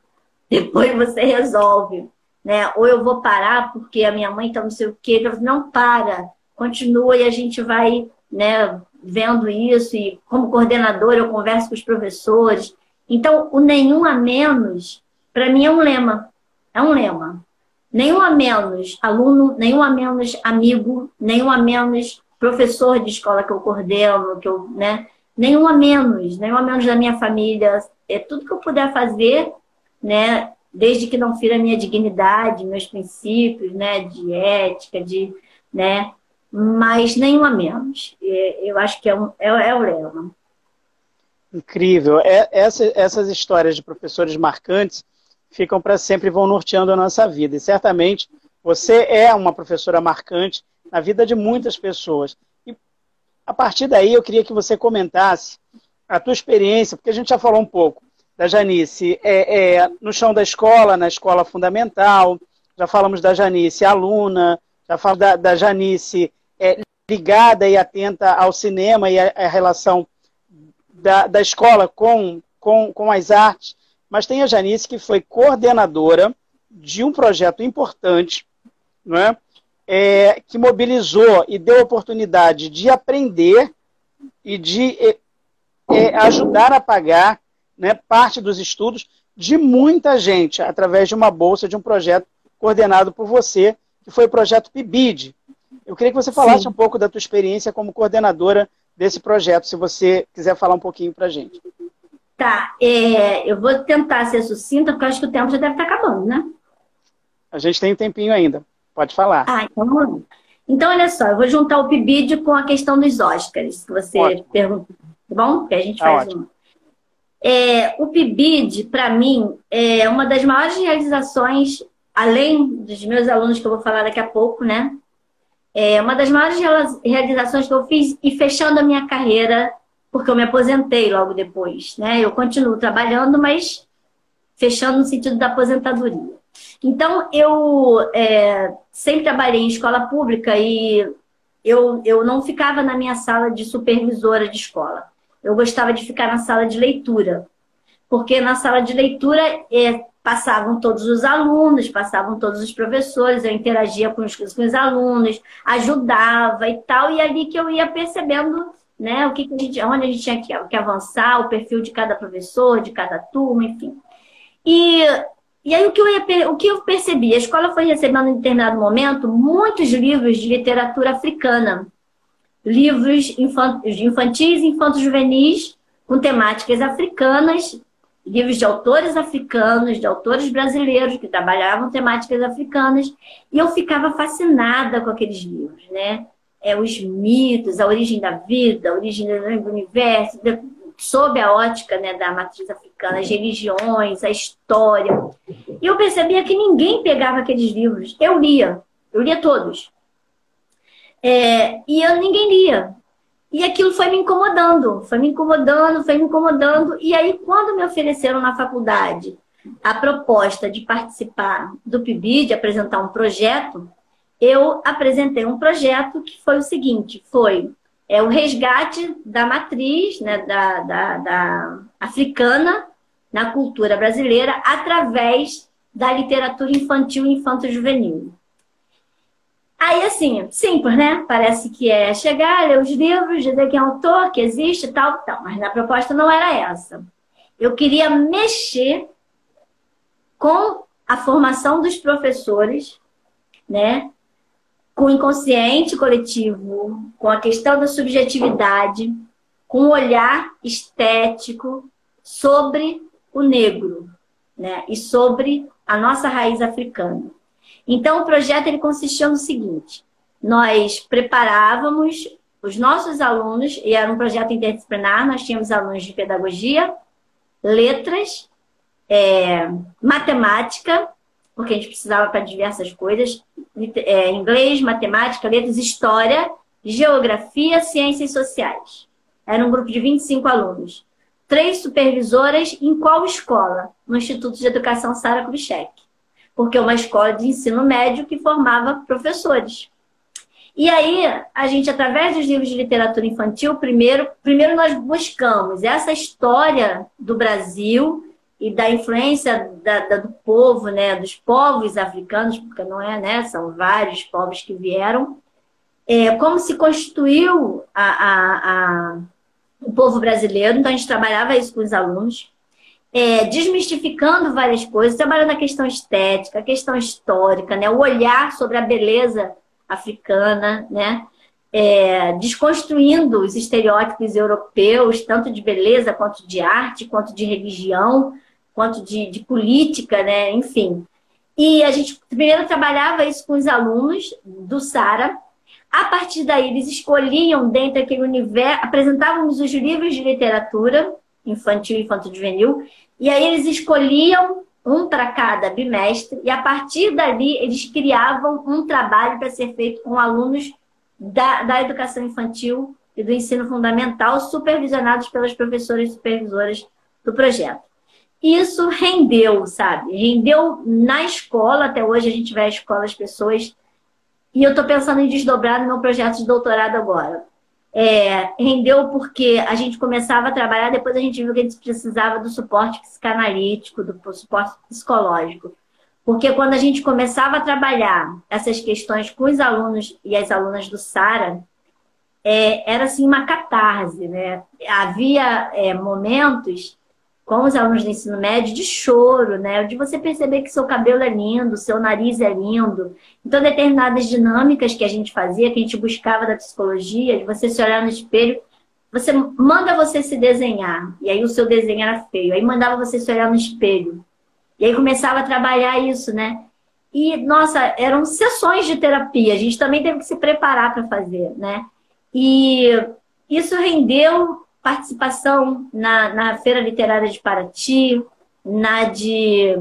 Depois você resolve. né? Ou eu vou parar porque a minha mãe está não sei o quê. Não para, continua e a gente vai, né, vendo isso e como coordenadora eu converso com os professores. Então, o nenhum a menos, para mim é um lema. É um lema. Nenhum a menos aluno, nenhum a menos amigo, nenhum a menos professor de escola que eu coordeno, que eu, né? Nenhum a menos, nenhum a menos da minha família. É tudo que eu puder fazer, né? Desde que não fira a minha dignidade, meus princípios, né? De ética, de, né? Mas nenhum a menos. Eu acho que é, um, é, é o lema. Incrível. É, essa, essas histórias de professores marcantes ficam para sempre vão norteando a nossa vida. E certamente você é uma professora marcante na vida de muitas pessoas. E a partir daí eu queria que você comentasse a tua experiência, porque a gente já falou um pouco da Janice é, é, no chão da escola, na escola fundamental, já falamos da Janice aluna, já falamos da, da Janice ligada e atenta ao cinema e a relação da, da escola com, com, com as artes, mas tem a Janice que foi coordenadora de um projeto importante, não é? é, que mobilizou e deu oportunidade de aprender e de é, é, ajudar a pagar né, parte dos estudos de muita gente, através de uma bolsa, de um projeto coordenado por você, que foi o projeto PIBID. Eu queria que você falasse Sim. um pouco da tua experiência como coordenadora desse projeto, se você quiser falar um pouquinho para a gente. Tá, é, eu vou tentar ser sucinta, porque acho que o tempo já deve estar acabando, né? A gente tem um tempinho ainda. Pode falar. Ah, então Então, olha só, eu vou juntar o PIBID com a questão dos Oscars, que você ótimo. perguntou. Tá bom? Que a gente tá faz ótimo. uma. É, o PIBID, para mim, é uma das maiores realizações, além dos meus alunos que eu vou falar daqui a pouco, né? É uma das maiores realizações que eu fiz e fechando a minha carreira, porque eu me aposentei logo depois, né? Eu continuo trabalhando, mas fechando no sentido da aposentadoria. Então, eu é, sempre trabalhei em escola pública e eu, eu não ficava na minha sala de supervisora de escola. Eu gostava de ficar na sala de leitura. Porque na sala de leitura é, passavam todos os alunos, passavam todos os professores, eu interagia com os, com os alunos, ajudava e tal, e é ali que eu ia percebendo né, o que, que a gente, onde a gente tinha que, que avançar, o perfil de cada professor, de cada turma, enfim. E e aí o que, eu ia, o que eu percebi? A escola foi recebendo em determinado momento muitos livros de literatura africana. Livros infantis e infantos-juvenis com temáticas africanas, livros de autores africanos, de autores brasileiros que trabalhavam temáticas africanas. E eu ficava fascinada com aqueles livros, né? É, os mitos, a origem da vida, a origem do universo, sob a ótica né, da matriz africana, as religiões, a história. E eu percebia que ninguém pegava aqueles livros. Eu lia, eu lia todos. É, e eu, ninguém lia. E aquilo foi me incomodando, foi me incomodando, foi me incomodando. E aí, quando me ofereceram na faculdade a proposta de participar do PIB, de apresentar um projeto, eu apresentei um projeto que foi o seguinte: foi é o resgate da matriz né, da, da, da africana na cultura brasileira através da literatura infantil e infanto-juvenil. Aí, assim, simples, né? Parece que é chegar, ler os livros, dizer quem é autor, que existe tal, tal. Mas na proposta não era essa. Eu queria mexer com a formação dos professores, né? com o inconsciente coletivo, com a questão da subjetividade, com um olhar estético sobre o negro, né? E sobre a nossa raiz africana. Então, o projeto ele consistia no seguinte: nós preparávamos os nossos alunos, e era um projeto interdisciplinar, nós tínhamos alunos de pedagogia, letras, é, matemática, porque a gente precisava para diversas coisas, é, inglês, matemática, letras, história, geografia, ciências sociais. Era um grupo de 25 alunos. Três supervisoras em qual escola? No Instituto de Educação Sara Kubitschek. Porque é uma escola de ensino médio que formava professores. E aí, a gente, através dos livros de literatura infantil, primeiro, primeiro nós buscamos essa história do Brasil e da influência da, da, do povo, né, dos povos africanos, porque não é, né, são vários povos que vieram, é, como se constituiu a, a, a, o povo brasileiro. Então, a gente trabalhava isso com os alunos, é, desmistificando várias coisas, trabalhando a questão estética, a questão histórica, né, o olhar sobre a beleza africana, né, é, desconstruindo os estereótipos europeus, tanto de beleza quanto de arte, quanto de religião, quanto de, de política, né? enfim. E a gente primeiro trabalhava isso com os alunos do SARA. A partir daí, eles escolhiam dentro daquele universo, apresentávamos os livros de literatura infantil e infanto-juvenil, e aí eles escolhiam um para cada bimestre, e a partir dali eles criavam um trabalho para ser feito com alunos da, da educação infantil e do ensino fundamental, supervisionados pelas professoras e supervisoras do projeto. Isso rendeu, sabe? Rendeu na escola, até hoje a gente vai à escola, as pessoas. E eu estou pensando em desdobrar no meu projeto de doutorado agora. É, rendeu porque a gente começava a trabalhar, depois a gente viu que a gente precisava do suporte psicanalítico, do suporte psicológico. Porque quando a gente começava a trabalhar essas questões com os alunos e as alunas do SARA, é, era assim uma catarse, né? Havia é, momentos com os alunos do ensino médio de choro, né? De você perceber que seu cabelo é lindo, seu nariz é lindo. Então, determinadas dinâmicas que a gente fazia, que a gente buscava da psicologia, de você se olhar no espelho, você manda você se desenhar, e aí o seu desenho era feio. Aí mandava você se olhar no espelho. E aí começava a trabalhar isso, né? E, nossa, eram sessões de terapia. A gente também teve que se preparar para fazer, né? E isso rendeu participação na, na Feira Literária de Paraty, na de,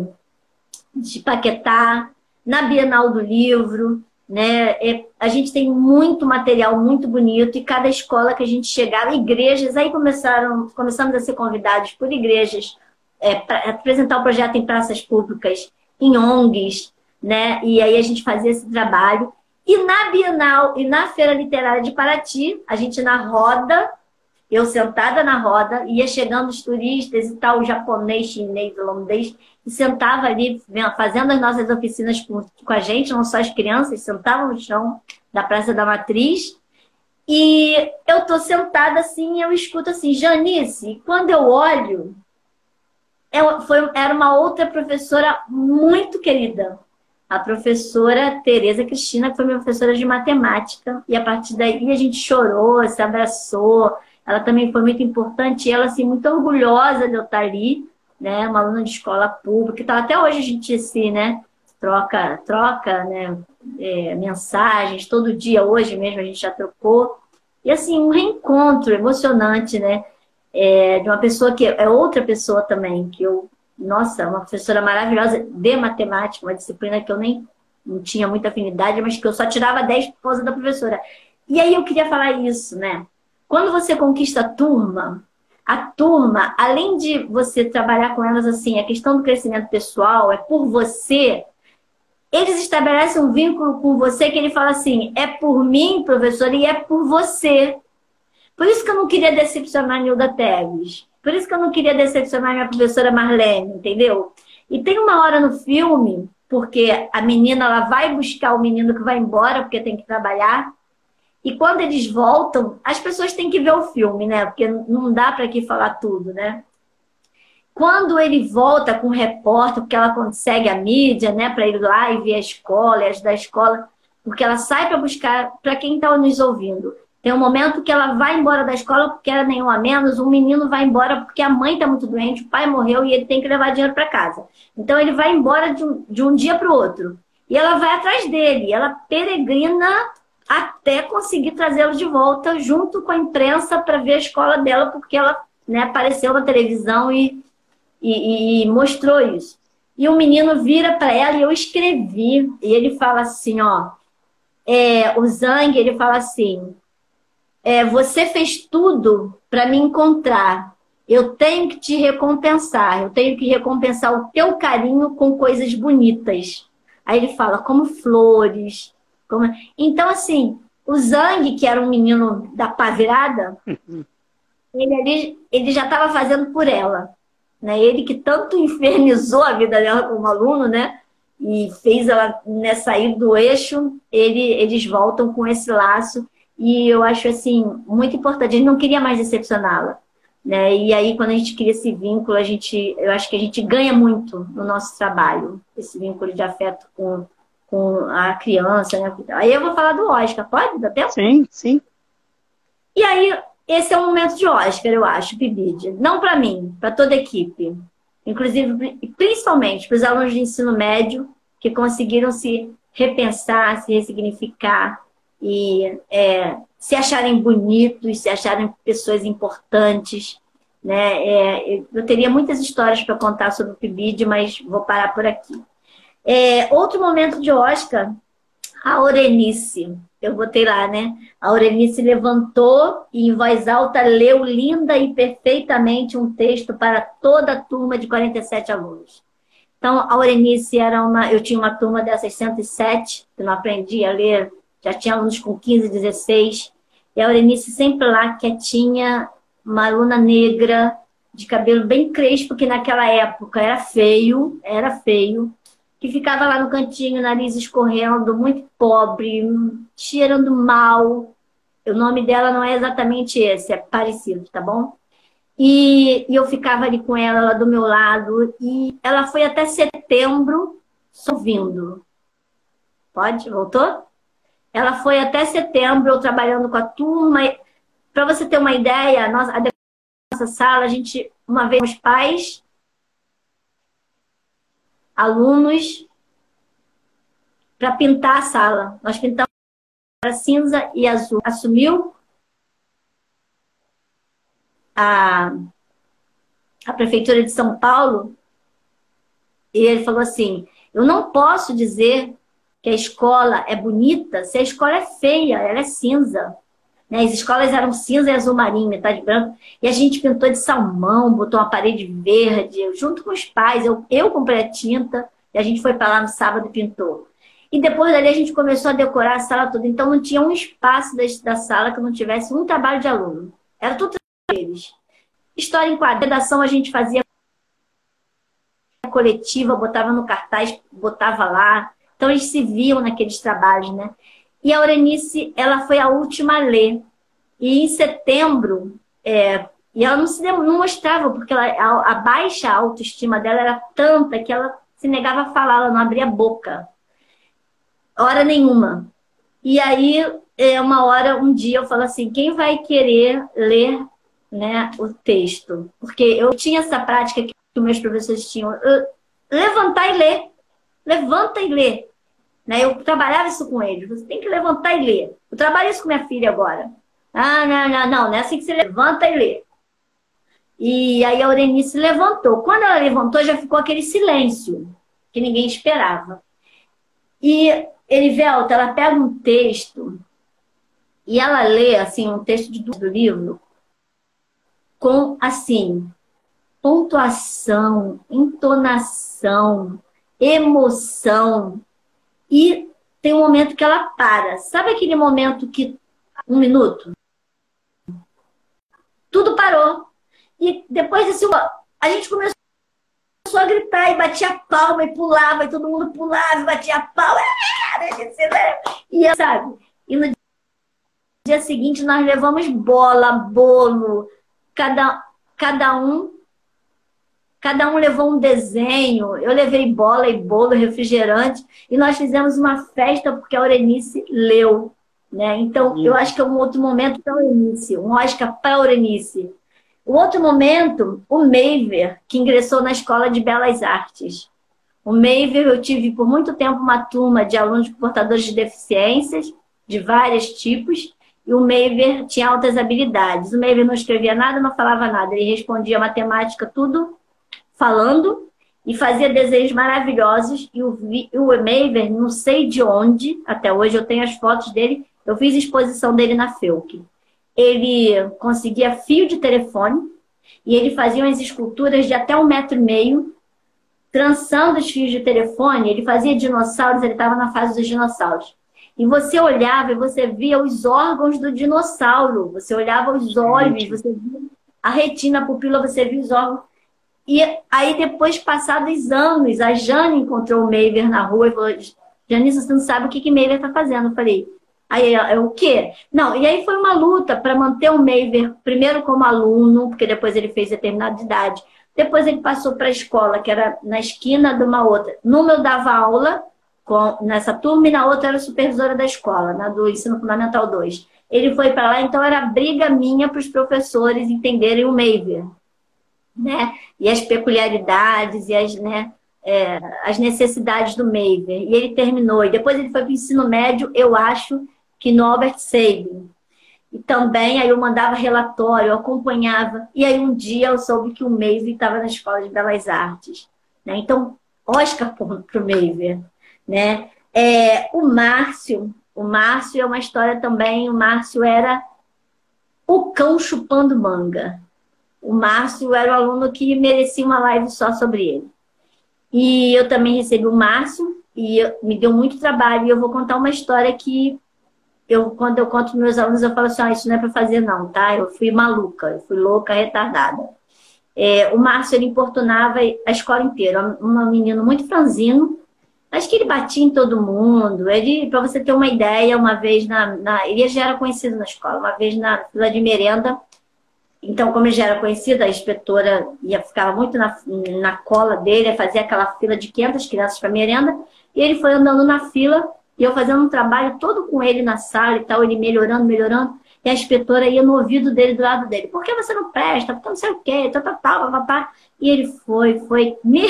de Paquetá, na Bienal do Livro, né? É, a gente tem muito material muito bonito e cada escola que a gente chegava, igrejas, aí começaram, começamos a ser convidados por igrejas é, para apresentar o projeto em praças públicas, em ONGs, né? E aí a gente fazia esse trabalho. E na Bienal e na Feira Literária de Paraty, a gente na roda, eu sentada na roda, ia chegando os turistas e tal, japonês, chinês, holandês, e sentava ali fazendo as nossas oficinas com, com a gente, não só as crianças, sentavam no chão da Praça da Matriz. E eu tô sentada assim, eu escuto assim, Janice, quando eu olho, é foi, era uma outra professora muito querida, a professora Tereza Cristina, que foi minha professora de matemática, e a partir daí a gente chorou, se abraçou. Ela também foi muito importante, e ela assim muito orgulhosa de eu estar ali, né, uma aluna de escola pública, então até hoje a gente se, né, troca, troca, né, é, mensagens todo dia, hoje mesmo a gente já trocou. E assim, um reencontro emocionante, né? é, de uma pessoa que é outra pessoa também, que eu, nossa, uma professora maravilhosa de matemática, uma disciplina que eu nem não tinha muita afinidade, mas que eu só tirava 10 por causa da professora. E aí eu queria falar isso, né? Quando você conquista a turma, a turma, além de você trabalhar com elas assim, a questão do crescimento pessoal é por você, eles estabelecem um vínculo com você que ele fala assim: é por mim, professor, e é por você. Por isso que eu não queria decepcionar Nilda Teves. Por isso que eu não queria decepcionar minha professora Marlene, entendeu? E tem uma hora no filme, porque a menina ela vai buscar o menino que vai embora porque tem que trabalhar. E quando eles voltam, as pessoas têm que ver o filme, né? Porque não dá para aqui falar tudo, né? Quando ele volta com o repórter, porque ela consegue a mídia, né, para ir lá e ver a escola, e ajudar a escola, porque ela sai para buscar, para quem está nos ouvindo, tem um momento que ela vai embora da escola porque era nenhum a menos, um menino vai embora porque a mãe está muito doente, o pai morreu e ele tem que levar dinheiro para casa. Então ele vai embora de um, de um dia para o outro. E ela vai atrás dele, ela peregrina até conseguir trazê-lo de volta junto com a imprensa para ver a escola dela, porque ela né, apareceu na televisão e, e, e mostrou isso. E o menino vira para ela e eu escrevi, e ele fala assim, ó, é, o Zang, ele fala assim, é, você fez tudo para me encontrar. Eu tenho que te recompensar. Eu tenho que recompensar o teu carinho com coisas bonitas. Aí ele fala, como flores. Como... Então, assim, o Zang, que era um menino da pá virada, (laughs) ele, ali, ele já estava fazendo por ela. né? Ele que tanto infernizou a vida dela como aluno, né? E fez ela né, sair do eixo, ele, eles voltam com esse laço. E eu acho, assim, muito importante. Ele não queria mais decepcioná-la. Né? E aí, quando a gente cria esse vínculo, a gente, eu acho que a gente ganha muito no nosso trabalho, esse vínculo de afeto com, com a criança. Né? Aí eu vou falar do Oscar, pode? Dá tempo? Sim, sim. E aí, esse é um momento de Oscar, eu acho, Pibide. Não para mim, para toda a equipe. Inclusive, principalmente para os alunos de ensino médio que conseguiram se repensar, se ressignificar e é, se acharem bonitos, se acharem pessoas importantes. Né? É, eu teria muitas histórias para contar sobre o PIBID, mas vou parar por aqui. É, outro momento de Oscar, a Orenice. Eu botei lá, né? A Orenice levantou e, em voz alta, leu linda e perfeitamente um texto para toda a turma de 47 alunos. Então, a Orenice era uma. Eu tinha uma turma dessas 107, que não aprendi a ler já tinha alunos com 15, 16. E a Aurenice sempre lá, quietinha, uma aluna negra, de cabelo bem crespo, que naquela época era feio, era feio, que ficava lá no cantinho, nariz escorrendo, muito pobre, cheirando mal. O nome dela não é exatamente esse, é parecido, tá bom? E, e eu ficava ali com ela, ela do meu lado, e ela foi até setembro só vindo. Pode? Voltou? Ela foi até setembro eu trabalhando com a turma. Para você ter uma ideia, a nossa sala, a gente, uma vez, os pais, alunos, para pintar a sala. Nós pintamos para cinza e azul. Assumiu a, a Prefeitura de São Paulo e ele falou assim: Eu não posso dizer que a escola é bonita se a escola é feia, ela é cinza. Né? As escolas eram cinza e azul marinho, metade branco. E a gente pintou de salmão, botou uma parede verde, junto com os pais. Eu, eu comprei a tinta e a gente foi para lá no sábado e pintou. E depois dali a gente começou a decorar a sala toda. Então não tinha um espaço da, da sala que não tivesse um trabalho de aluno. Era tudo deles. História em quadro, redação a gente fazia coletiva, botava no cartaz, botava lá. Então eles se viam naqueles trabalhos, né? E a Aurenice, ela foi a última a ler. E em setembro, é, e ela não se não mostrava, porque ela, a, a, baixa autoestima dela era tanta que ela se negava a falar, ela não abria boca. Hora nenhuma. E aí, é, uma hora, um dia, eu falo assim: quem vai querer ler né, o texto? Porque eu tinha essa prática que meus professores tinham. Levantar e ler. Levanta e lê. Né? Eu trabalhava isso com eles. Você tem que levantar e ler. Eu trabalho isso com minha filha agora. Ah, não, não, não. Não é assim que você levanta e lê. E aí a Aurenice levantou. Quando ela levantou, já ficou aquele silêncio que ninguém esperava. E Erivelta, ela pega um texto e ela lê assim um texto do livro com assim pontuação, entonação, emoção, e tem um momento que ela para. Sabe aquele momento que. Um minuto? Tudo parou. E depois desse. A gente começou a gritar e batia palma e pulava, e todo mundo pulava e batia palma. (laughs) E sabe? E no dia seguinte nós levamos bola, bolo, cada, cada um Cada um levou um desenho. Eu levei bola e bolo, refrigerante. E nós fizemos uma festa porque a Aurenice leu. Né? Então, eu acho que é um outro momento para a Aurenice. Um Oscar para a Aurenice. O outro momento, o Meiver, que ingressou na Escola de Belas Artes. O Meiver, eu tive por muito tempo uma turma de alunos portadores de deficiências, de vários tipos, e o Meiver tinha altas habilidades. O Meiver não escrevia nada, não falava nada, ele respondia matemática, tudo falando e fazia desenhos maravilhosos. E o, o Maver, não sei de onde, até hoje eu tenho as fotos dele, eu fiz exposição dele na Felk. Ele conseguia fio de telefone e ele fazia umas esculturas de até um metro e meio, trançando os fios de telefone. Ele fazia dinossauros, ele estava na fase dos dinossauros. E você olhava e você via os órgãos do dinossauro. Você olhava os olhos, você via a retina, a pupila, você via os órgãos. E aí, depois, passados anos, a Jane encontrou o Meiver na rua e falou: Jane, você não sabe o que, que Meiver está fazendo. Eu falei: Aí é o quê? Não, e aí foi uma luta para manter o Meiver, primeiro como aluno, porque depois ele fez determinada idade. Depois ele passou para a escola, que era na esquina de uma outra. Numa eu dava aula com, nessa turma e na outra era supervisora da escola, na do Ensino Fundamental 2. Ele foi para lá, então era briga minha para os professores entenderem o Meiver, né? E as peculiaridades e as, né, é, as necessidades do Meiver. E ele terminou. E depois ele foi para o ensino médio, eu acho que no Albert Sabin. E também aí eu mandava relatório, eu acompanhava. E aí um dia eu soube que o Meiver estava na Escola de Belas Artes. Né? Então, Oscar para o Meiver. Né? É, o Márcio, o Márcio é uma história também, o Márcio era o cão chupando manga. O Márcio era o aluno que merecia uma live só sobre ele. E eu também recebi o Márcio, e me deu muito trabalho. E eu vou contar uma história que eu, quando eu conto para meus alunos, eu falo assim, ah, isso não é para fazer não, tá? Eu fui maluca, eu fui louca, retardada. É, o Márcio, ele importunava a escola inteira. Um menino muito franzino, acho que ele batia em todo mundo. Ele, para você ter uma ideia, uma vez na, na, Ele já era conhecido na escola, uma vez na fila de merenda. Então, como ele já era conhecido, a inspetora ia ficava muito na, na cola dele, fazia aquela fila de 500 crianças para merenda. E ele foi andando na fila e eu fazendo um trabalho todo com ele na sala e tal, ele melhorando, melhorando. E a inspetora ia no ouvido dele, do lado dele. Por que você não presta? Porque não sei o quê, tal, tal, tal, papá. E ele foi, foi. Me...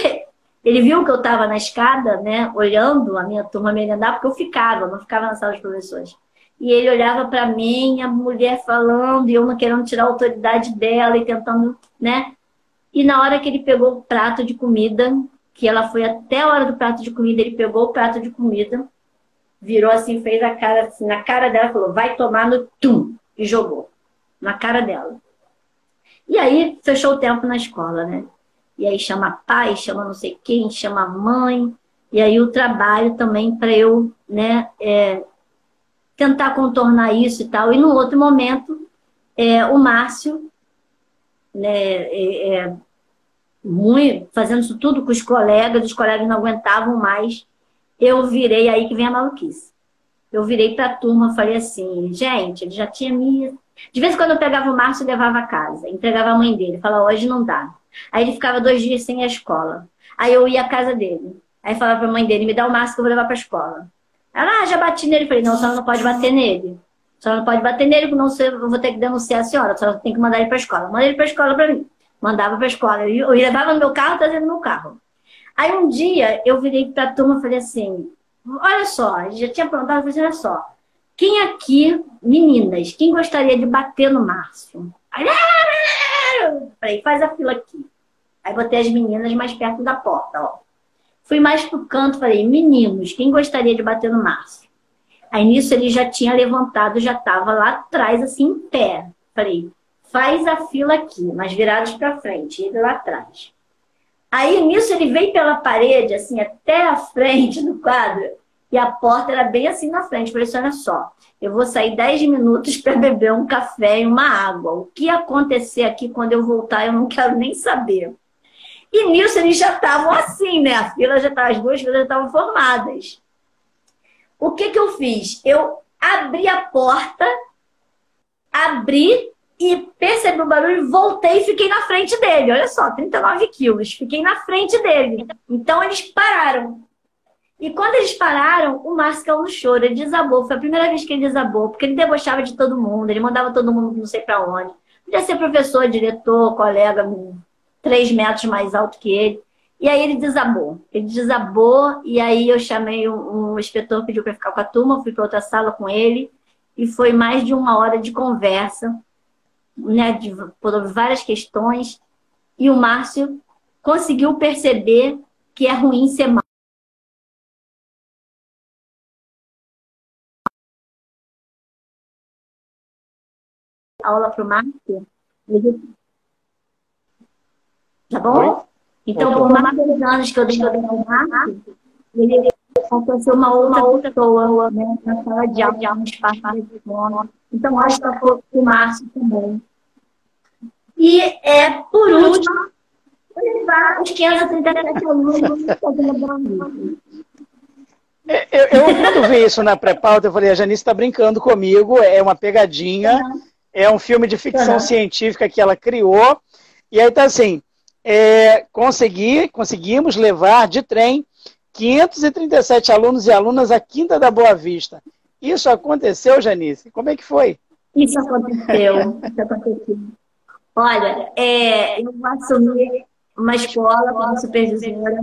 Ele viu que eu estava na escada, né, olhando a minha turma merendar, porque eu ficava, não ficava na sala dos professores. E ele olhava para mim, a mulher falando, e eu não querendo tirar a autoridade dela e tentando, né? E na hora que ele pegou o prato de comida, que ela foi até a hora do prato de comida, ele pegou o prato de comida, virou assim, fez a cara assim, na cara dela, falou, vai tomar no tum, e jogou na cara dela. E aí fechou o tempo na escola, né? E aí chama pai, chama não sei quem, chama mãe, e aí o trabalho também para eu, né, é, tentar contornar isso e tal. E no outro momento, é, o Márcio, né, é, é muito, fazendo isso tudo com os colegas, os colegas não aguentavam mais eu virei aí que vem a maluquice. Eu virei para a turma, falei assim, gente, ele já tinha me. De vez em quando eu pegava o Márcio e levava a casa, entregava a mãe dele, falava, hoje não dá. Aí ele ficava dois dias sem a escola. Aí eu ia à casa dele. Aí falava para a mãe dele, me dá o Márcio que eu vou levar para a escola. Ela, ah, já bati nele. falei, não, a senhora não pode bater nele. A senhora não pode bater nele, porque não eu vou ter que denunciar a senhora. A senhora tem que mandar ele para a escola. Manda ele para a escola para mim. Mandava para a escola. Eu, eu levava no meu carro, trazendo no meu carro. Aí um dia eu virei para a turma e falei assim: olha só, já tinha perguntado, falei assim, olha só, quem aqui, meninas, quem gostaria de bater no Márcio? Aí, falei, faz a fila aqui. Aí botei as meninas mais perto da porta, ó. Fui mais pro canto, falei, meninos, quem gostaria de bater no Márcio? Aí nisso ele já tinha levantado, já estava lá atrás, assim, em pé. Falei, faz a fila aqui, mas virados para frente, ele lá atrás. Aí nisso ele veio pela parede, assim, até a frente do quadro, e a porta era bem assim na frente. Falei assim: olha só, eu vou sair 10 minutos para beber um café e uma água. O que acontecer aqui quando eu voltar, eu não quero nem saber. E nisso eles já estavam assim, né? A fila já estava, as duas filas já estavam formadas. O que, que eu fiz? Eu abri a porta, abri e percebi o barulho, voltei e fiquei na frente dele. Olha só, 39 quilos. Fiquei na frente dele. Então eles pararam. E quando eles pararam, o Márcio caiu no choro. Ele desabou. Foi a primeira vez que ele desabou, porque ele debochava de todo mundo. Ele mandava todo mundo não sei para onde. Podia ser professor, diretor, colega, três metros mais alto que ele. E aí ele desabou. Ele desabou e aí eu chamei um, um inspetor, pediu para ficar com a turma, fui para outra sala com ele e foi mais de uma hora de conversa né, de, por várias questões, e o Márcio conseguiu perceber que é ruim ser mal. Aula para o Márcio. Tá bom? Oi? Então, por mais de anos que eu dei o Márcio, ele aconteceu uma, uma outra pessoa né, na sala de aula, no espaço de escola. Então, acho que o Márcio também. E, é, por último, levar os 537 alunos eu, eu, quando vi isso na pré-pauta, eu falei, a Janice está brincando comigo, é uma pegadinha, uhum. é um filme de ficção uhum. científica que ela criou, e aí tá assim, é, consegui, conseguimos levar de trem 537 alunos e alunas à Quinta da Boa Vista. Isso aconteceu, Janice? Como é que foi? Isso aconteceu, isso aconteceu. Olha, é, eu assumi uma escola como supervisora.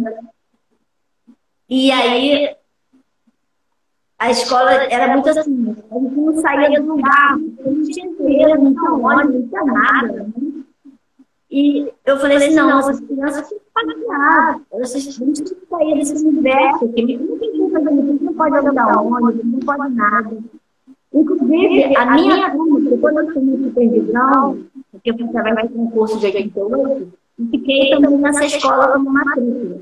E aí a escola era muito assim, a gente não saía do lugar, a gente tinha não tinha ônibus, não tinha nada. E eu falei assim, não, essas crianças têm que pagar, essas gente tem que sair desse universo, aqui, não tem que fazer isso, não pode alugar ônibus, não pode nada. Inclusive, a minha turma, quando eu fui supervisão, porque eu fui trabalhar com um curso de 88, fiquei também nessa escola como matrícula.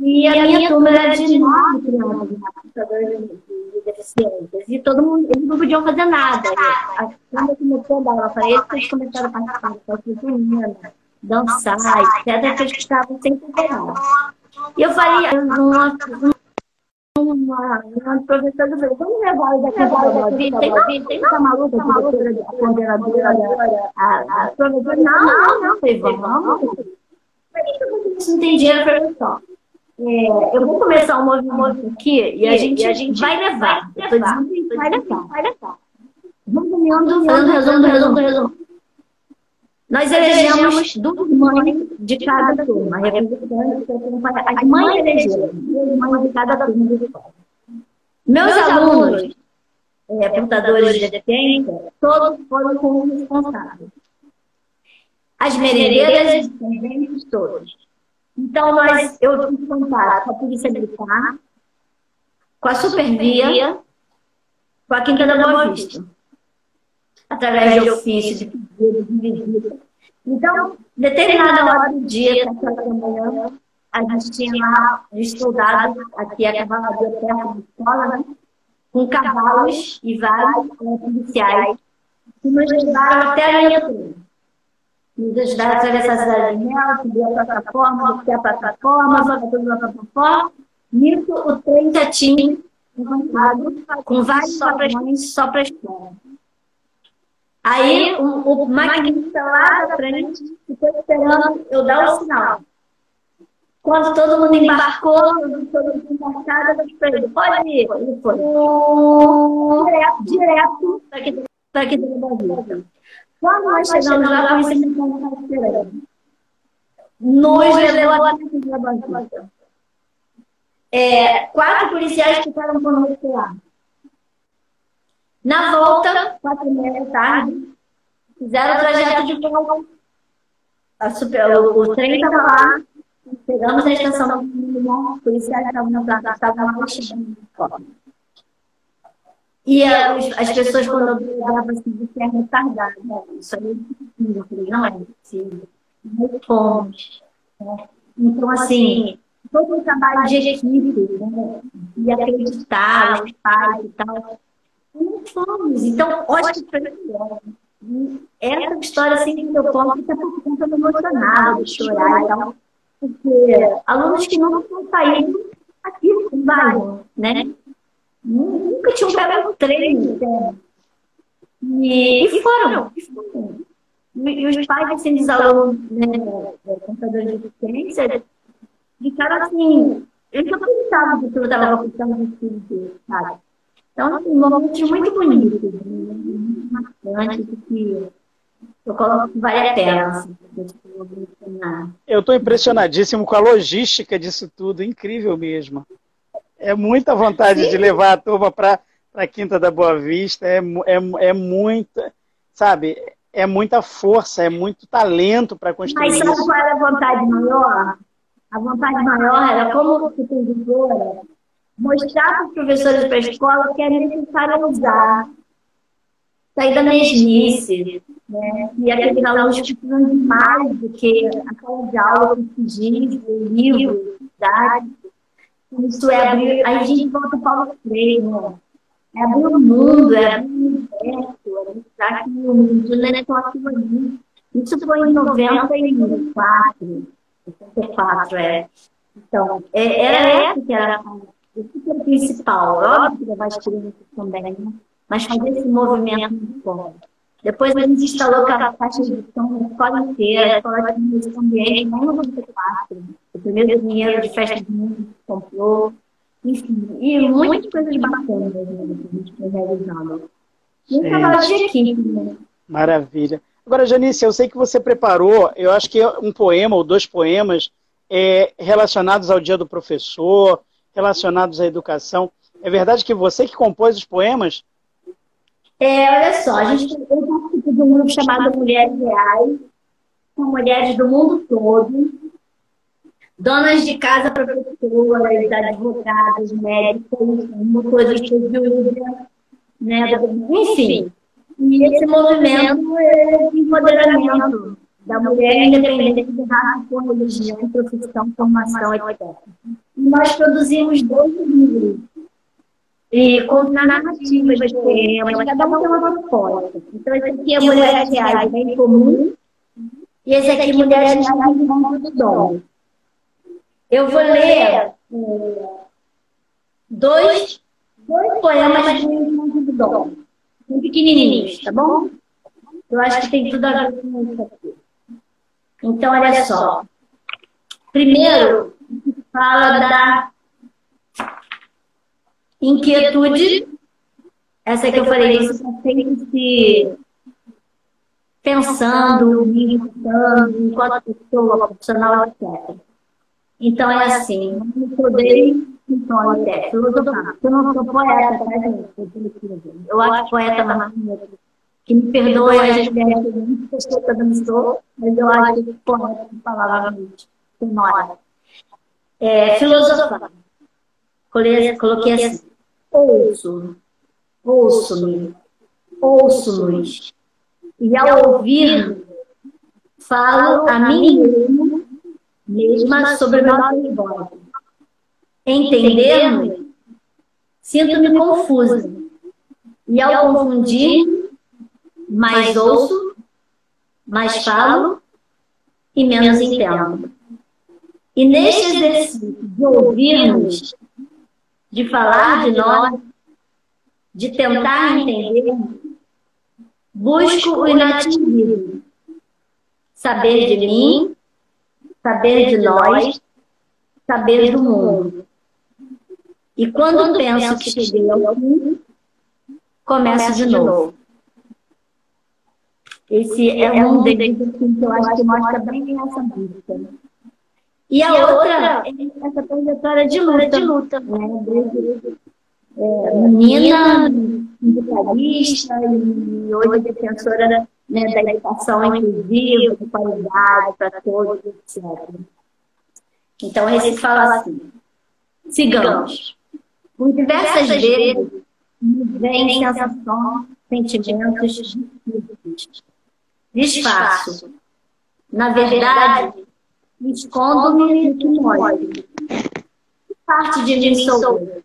E a minha turma era de nove crianças, deficientes. E todo mundo, eles não podiam fazer nada. Quando eu comecei a dar aula para eles, eles começaram a participar da festa junina, dançar, etc., que eles estavam sem fazer nada. E eu falei, uma, uma, uma professora do vamos levar eles aqui para a vida? Tem que ficar maluca, a diretora, a coordenadora, a, a professora, não, não, não, falei, vamos. Isso não tem dinheiro para isso. É, eu vou começar um movimento aqui e a gente, e a gente vai levar. Vai levar. Vai levar. Vai levar. Resumindo, resumo, resumo, resumo. Nós elegemos duas mães de cada turma, as mães elegeram duas mães de cada turma de escola. Meus alunos, é, portadores de deficiência, todos foram como responsáveis. As merendeiras, os todos. Então, nós, eu tive contato com a Polícia Militar, com a Supervia, com a Quinta da Boa Vista, através de ofício, de pedido, de visita. Então, determinada hora do dia, da manhã, a gente tinha lá os soldados, aqui a cavalaria perto da escola, né? com cavalos e vários né, policiais, que nos levaram até a linha nos ajudaram a atravessar a cidade de Mel, subir a plataforma, descer a plataforma, fazer tudo na plataforma. Nisso, o trem já tinha levantado com vários só para a escola. Aí, o, o maquinista lá da frente ficou esperando eu dar o sinal. Quando todo mundo embarcou, todo mundo embarcado, eu ele, pode ir. Ele foi. Direto, direto para aqui, para aqui da vida. Quando nós chegamos lá, a polícia militar estava esperando. Nos levou até a banqueta. É, quatro policiais ficaram conosco lá. Na volta, quatro e meia da tarde, fizeram o trajeto de volta. O, trem estava lá, chegamos na estação os policiais estavam na placa, estavam lá chegando. E a, as pessoas, quando eu assim, você é retardada. Isso aí é possível. não é possível. Nós fomos. Né? Então, assim, todo o trabalho de equipe, né? e acreditar nos pais e tal. Não fomos. Então, ótimo para essa história, assim, que eu conto, está por conta do emocionado, de chorar e tal. Porque alunos que não estão saindo aqui bairro, né? Nunca tinham pego um treino. E, e foram. E, foram. e os pais, assim, dos alunos, né, computadores de deficiência, ficaram assim, eles não acreditavam que eu estava os filhos deles, sabe? Então, assim, um momento muito bonito, muito marcante, que eu coloco que vale a pena. Assim, eu estou impressionadíssimo com a logística disso tudo, incrível mesmo. É muita vontade Sim. de levar a turma para a Quinta da Boa Vista, é, é, é muita, sabe, é muita força, é muito talento para construir Mas sabe isso. qual era a vontade maior? A vontade maior era, como supervisora, mostrar para os professores para a escola que é necessário usar, sair da mesmice, né? e aqueles alunos precisam de mais do que aquela de aula que o livro, idade. Isso é abrir. A gente volta para Paulo Freire, né? É abrir o mundo, é abrir o universo, é mostrar que o mundo é só aquilo ali. Isso foi em 94. 64, é. Então, é, era essa que era o principal. Óbvio que levar as crianças também, né? mas fazer esse movimento de fora. Depois a gente instalou a caixa de som na escola inteira, a escola tinha esse ambiente, nem no 94. O primeiro dinheiro de festa de mundo que comprou. Enfim, e muitas coisas bacanas né, que a gente foi realizando. E um trabalho de equipe, né? Maravilha. Agora, Janice, eu sei que você preparou, eu acho que um poema ou dois poemas é, relacionados ao dia do professor, relacionados à educação. É verdade que você que compôs os poemas? É, olha só, a gente participo de um grupo chamado Mulheres Reais, são mulheres do mundo todo, donas de casa, professoras, advogadas, médicos, motoristas de Uber, né? enfim. E esse movimento é de empoderamento da mulher independente de raça, religião, profissão, formação, etc. E nós produzimos dois livros e com narrativas de poemas, cada um tem uma proposta. Então, esse aqui é Mulheres Reais Bem Comum, e esse aqui, Mulheres Reais Mundo do Dom. Eu vou ler é, dois, dois poemas de Mundo do Dom, pequenininhos, tá bom? Eu acho que tem tudo a ver com isso aqui. Então, olha só. Primeiro, fala da inquietude. Essa que eu falei, você está sempre se pensando, me irritando, enquanto pessoa, profissional, etc. Então, é assim, eu poder então, até filosofar. Eu não sou poeta, tá, gente? Eu acho poeta mais que me perdoe a gente que eu também sou, mas eu acho que poeta palavra sonora. É, filosofar. Coloquei assim, ouço, ouço-me, ouço-nos. E ao ouvir, falo a mim mesmo, mesma sobre nossa voz. Entender-me, sinto-me confusa. E ao confundir, mais ouço, mais falo e menos entendo. E neste exercício de ouvirmos, de falar de nós, de tentar entender, busco o inatingível. Saber de mim, saber de nós, saber do mundo. E quando penso que cheguei ao fim, começo de novo. Esse é, é um deles que eu acho que mostra bem essa busca. E a, e a outra é essa trajetória de luta. De luta. Né? Desde, é, menina, sindicalista e hoje defensora né, da educação inclusiva, de qualidade para todos, etc. Então, esse fala assim: sigamos. Por diversas vezes, vem sensações, sentimentos difíceis Desfaço. Na verdade, escondo-me no que mostre. Parte de mim sou eu.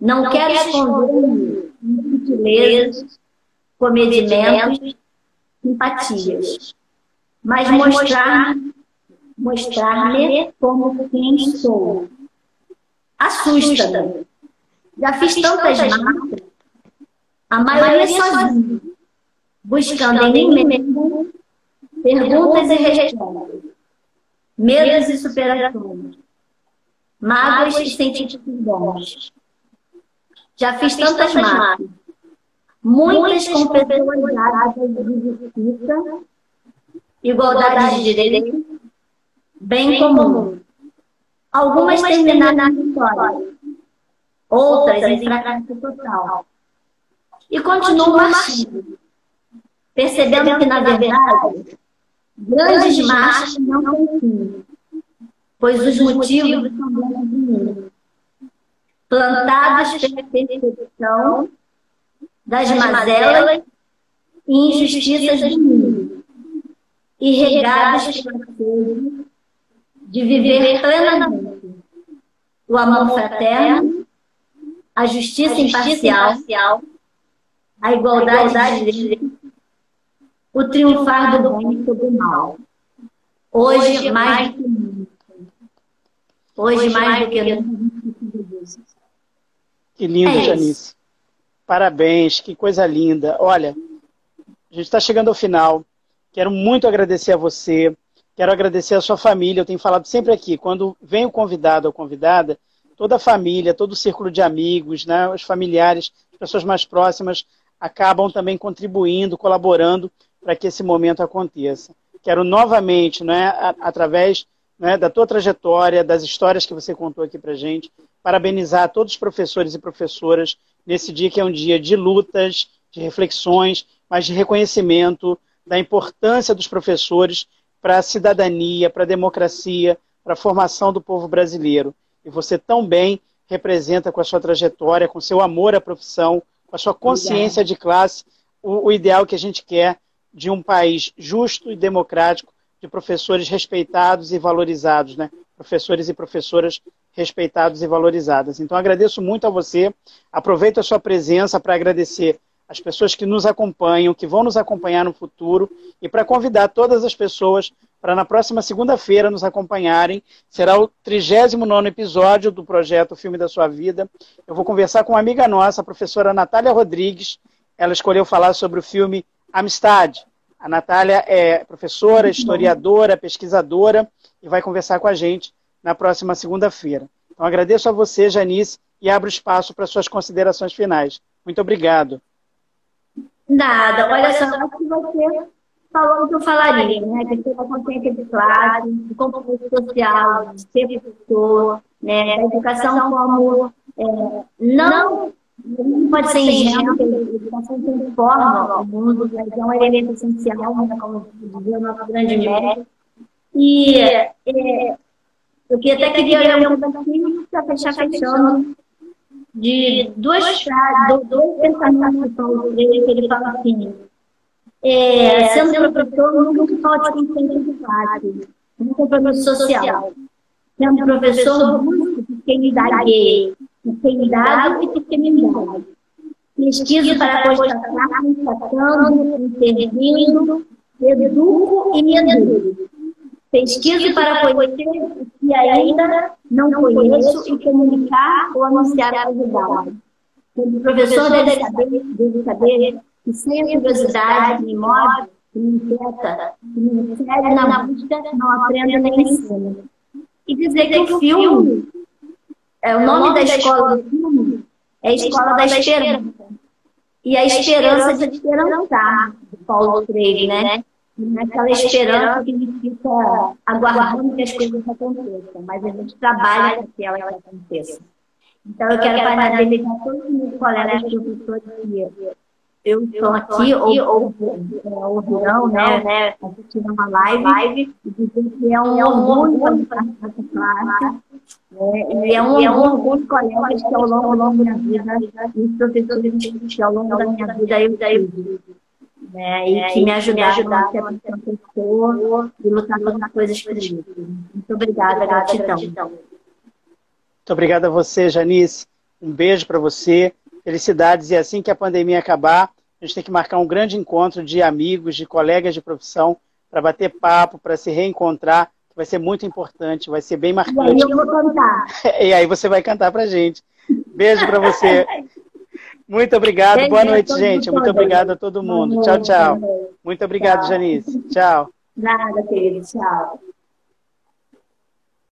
Não quero esconder-me em sutilezas, comedimentos, simpatias, mas mostrar mostrar-me como quem sou. Assusta-me. Já fiz tantas marcas, a maioria sozinha buscando em mim mesmo perguntas e respostas, medos e superações, mágoas e sentimentos bons. Já fiz tantas mágoas, muitas com pessoas de justiça, igualdade de direito, bem comum. Algumas terminaram na vitória, outras em fracasso total. E continuam marchando. percebendo que, na verdade, grandes marchas não têm fim, pois os motivos são dentro de mim, plantados pela percepção das mazelas e injustiças de mim, e regados pela sede de viver plenamente. O amor fraterno, a justiça imparcial, a igualdade de direitos o triunfar do bem sobre o mal. Hoje, mais do que nunca. Hoje, mais do que nunca. Que lindo, é Janice. Parabéns, que coisa linda. Olha, a gente está chegando ao final. Quero muito agradecer a você. Quero agradecer a sua família. Eu tenho falado sempre aqui, quando vem o convidado ou convidada, toda a família, todo o círculo de amigos, né, os familiares, as pessoas mais próximas acabam também contribuindo, colaborando para que esse momento aconteça. Quero novamente, né, através né, da tua trajetória, das histórias que você contou aqui para gente, parabenizar todos os professores e professoras nesse dia que é um dia de lutas, de reflexões, mas de reconhecimento da importância dos professores para a cidadania, para a democracia, para a formação do povo brasileiro. E você tão bem representa com a sua trajetória, com seu amor à profissão, com a sua consciência de classe, o, o ideal que a gente quer de um país justo e democrático, de professores respeitados e valorizados, né? Professores e professoras respeitados e valorizadas. Então agradeço muito a você. Aproveito a sua presença para agradecer as pessoas que nos acompanham, que vão nos acompanhar no futuro, e para convidar todas as pessoas para na próxima segunda-feira nos acompanharem. Será o 39 episódio do projeto Filme da Sua Vida. Eu vou conversar com uma amiga nossa, a professora Natália Rodrigues. Ela escolheu falar sobre o filme Amistade. A Natália é professora, historiadora, pesquisadora e vai conversar com a gente na próxima segunda-feira. Então agradeço a você, Janice, e abro espaço para suas considerações finais. Muito obrigado. Nada, olha só, o que você falou que eu falaria, né? Que tem uma consciência de classe, de compromisso social, de ser professor, né? A educação como é, não, não pode ser ingênua, a educação transforma o mundo, mas é um elemento essencial, né? como dizia o nosso grande mestre. E é, eu queria até queria ler um pouquinho para fechar fechando de duas frases, dois pensamentos de Paulo Freire, que ele fala assim, é, sendo professor, nunca falte consciência de classe, um compromisso social. Sendo professor, busque pequenidade, pequenidade e pequenidade. Pesquiso para constatar, constatando, intervindo, educo e me educo. Pesquiso para conhecer o que ainda não conheço e comunicar ou anunciar a novidade. O professor deve saber, deve saber que sem a curiosidade me move, que me inquieta, que me insere na busca, não aprendo nem ensino. E dizer que o filme, é, o nome da escola do filme é a Escola da Esperança. E a esperança de esperançar, de Paulo Freire, né? naquela esperança que a gente fica aguardando que as coisas aconteçam, mas a gente trabalha para que elas aconteçam. Então, eu quero parabenizar todos os meus colegas professores que eu estou aqui, ou ouvirão, né, assistindo uma live, e dizer que é um orgulho participar dessa classe, né, e é um orgulho colegas que ao longo da minha vida, e os professores que ao longo da minha vida eu tive né? E é, que me ajudaram a ser uma pessoa e lutar contra coisas positivas. Muito obrigada, gratidão. Muito obrigada a você, Janice. Um beijo para você. Felicidades. E assim que a pandemia acabar, a gente tem que marcar um grande encontro de amigos, de colegas de profissão, para bater papo, para se reencontrar. Vai ser muito importante, vai ser bem marcante. E aí eu vou cantar. (laughs) e aí você vai cantar para gente. Beijo para você. Muito obrigado. Boa noite, gente. Muito obrigado a todo mundo. Tchau, tchau. Muito obrigado, tchau. Janice. Tchau. Nada, querido. Tchau.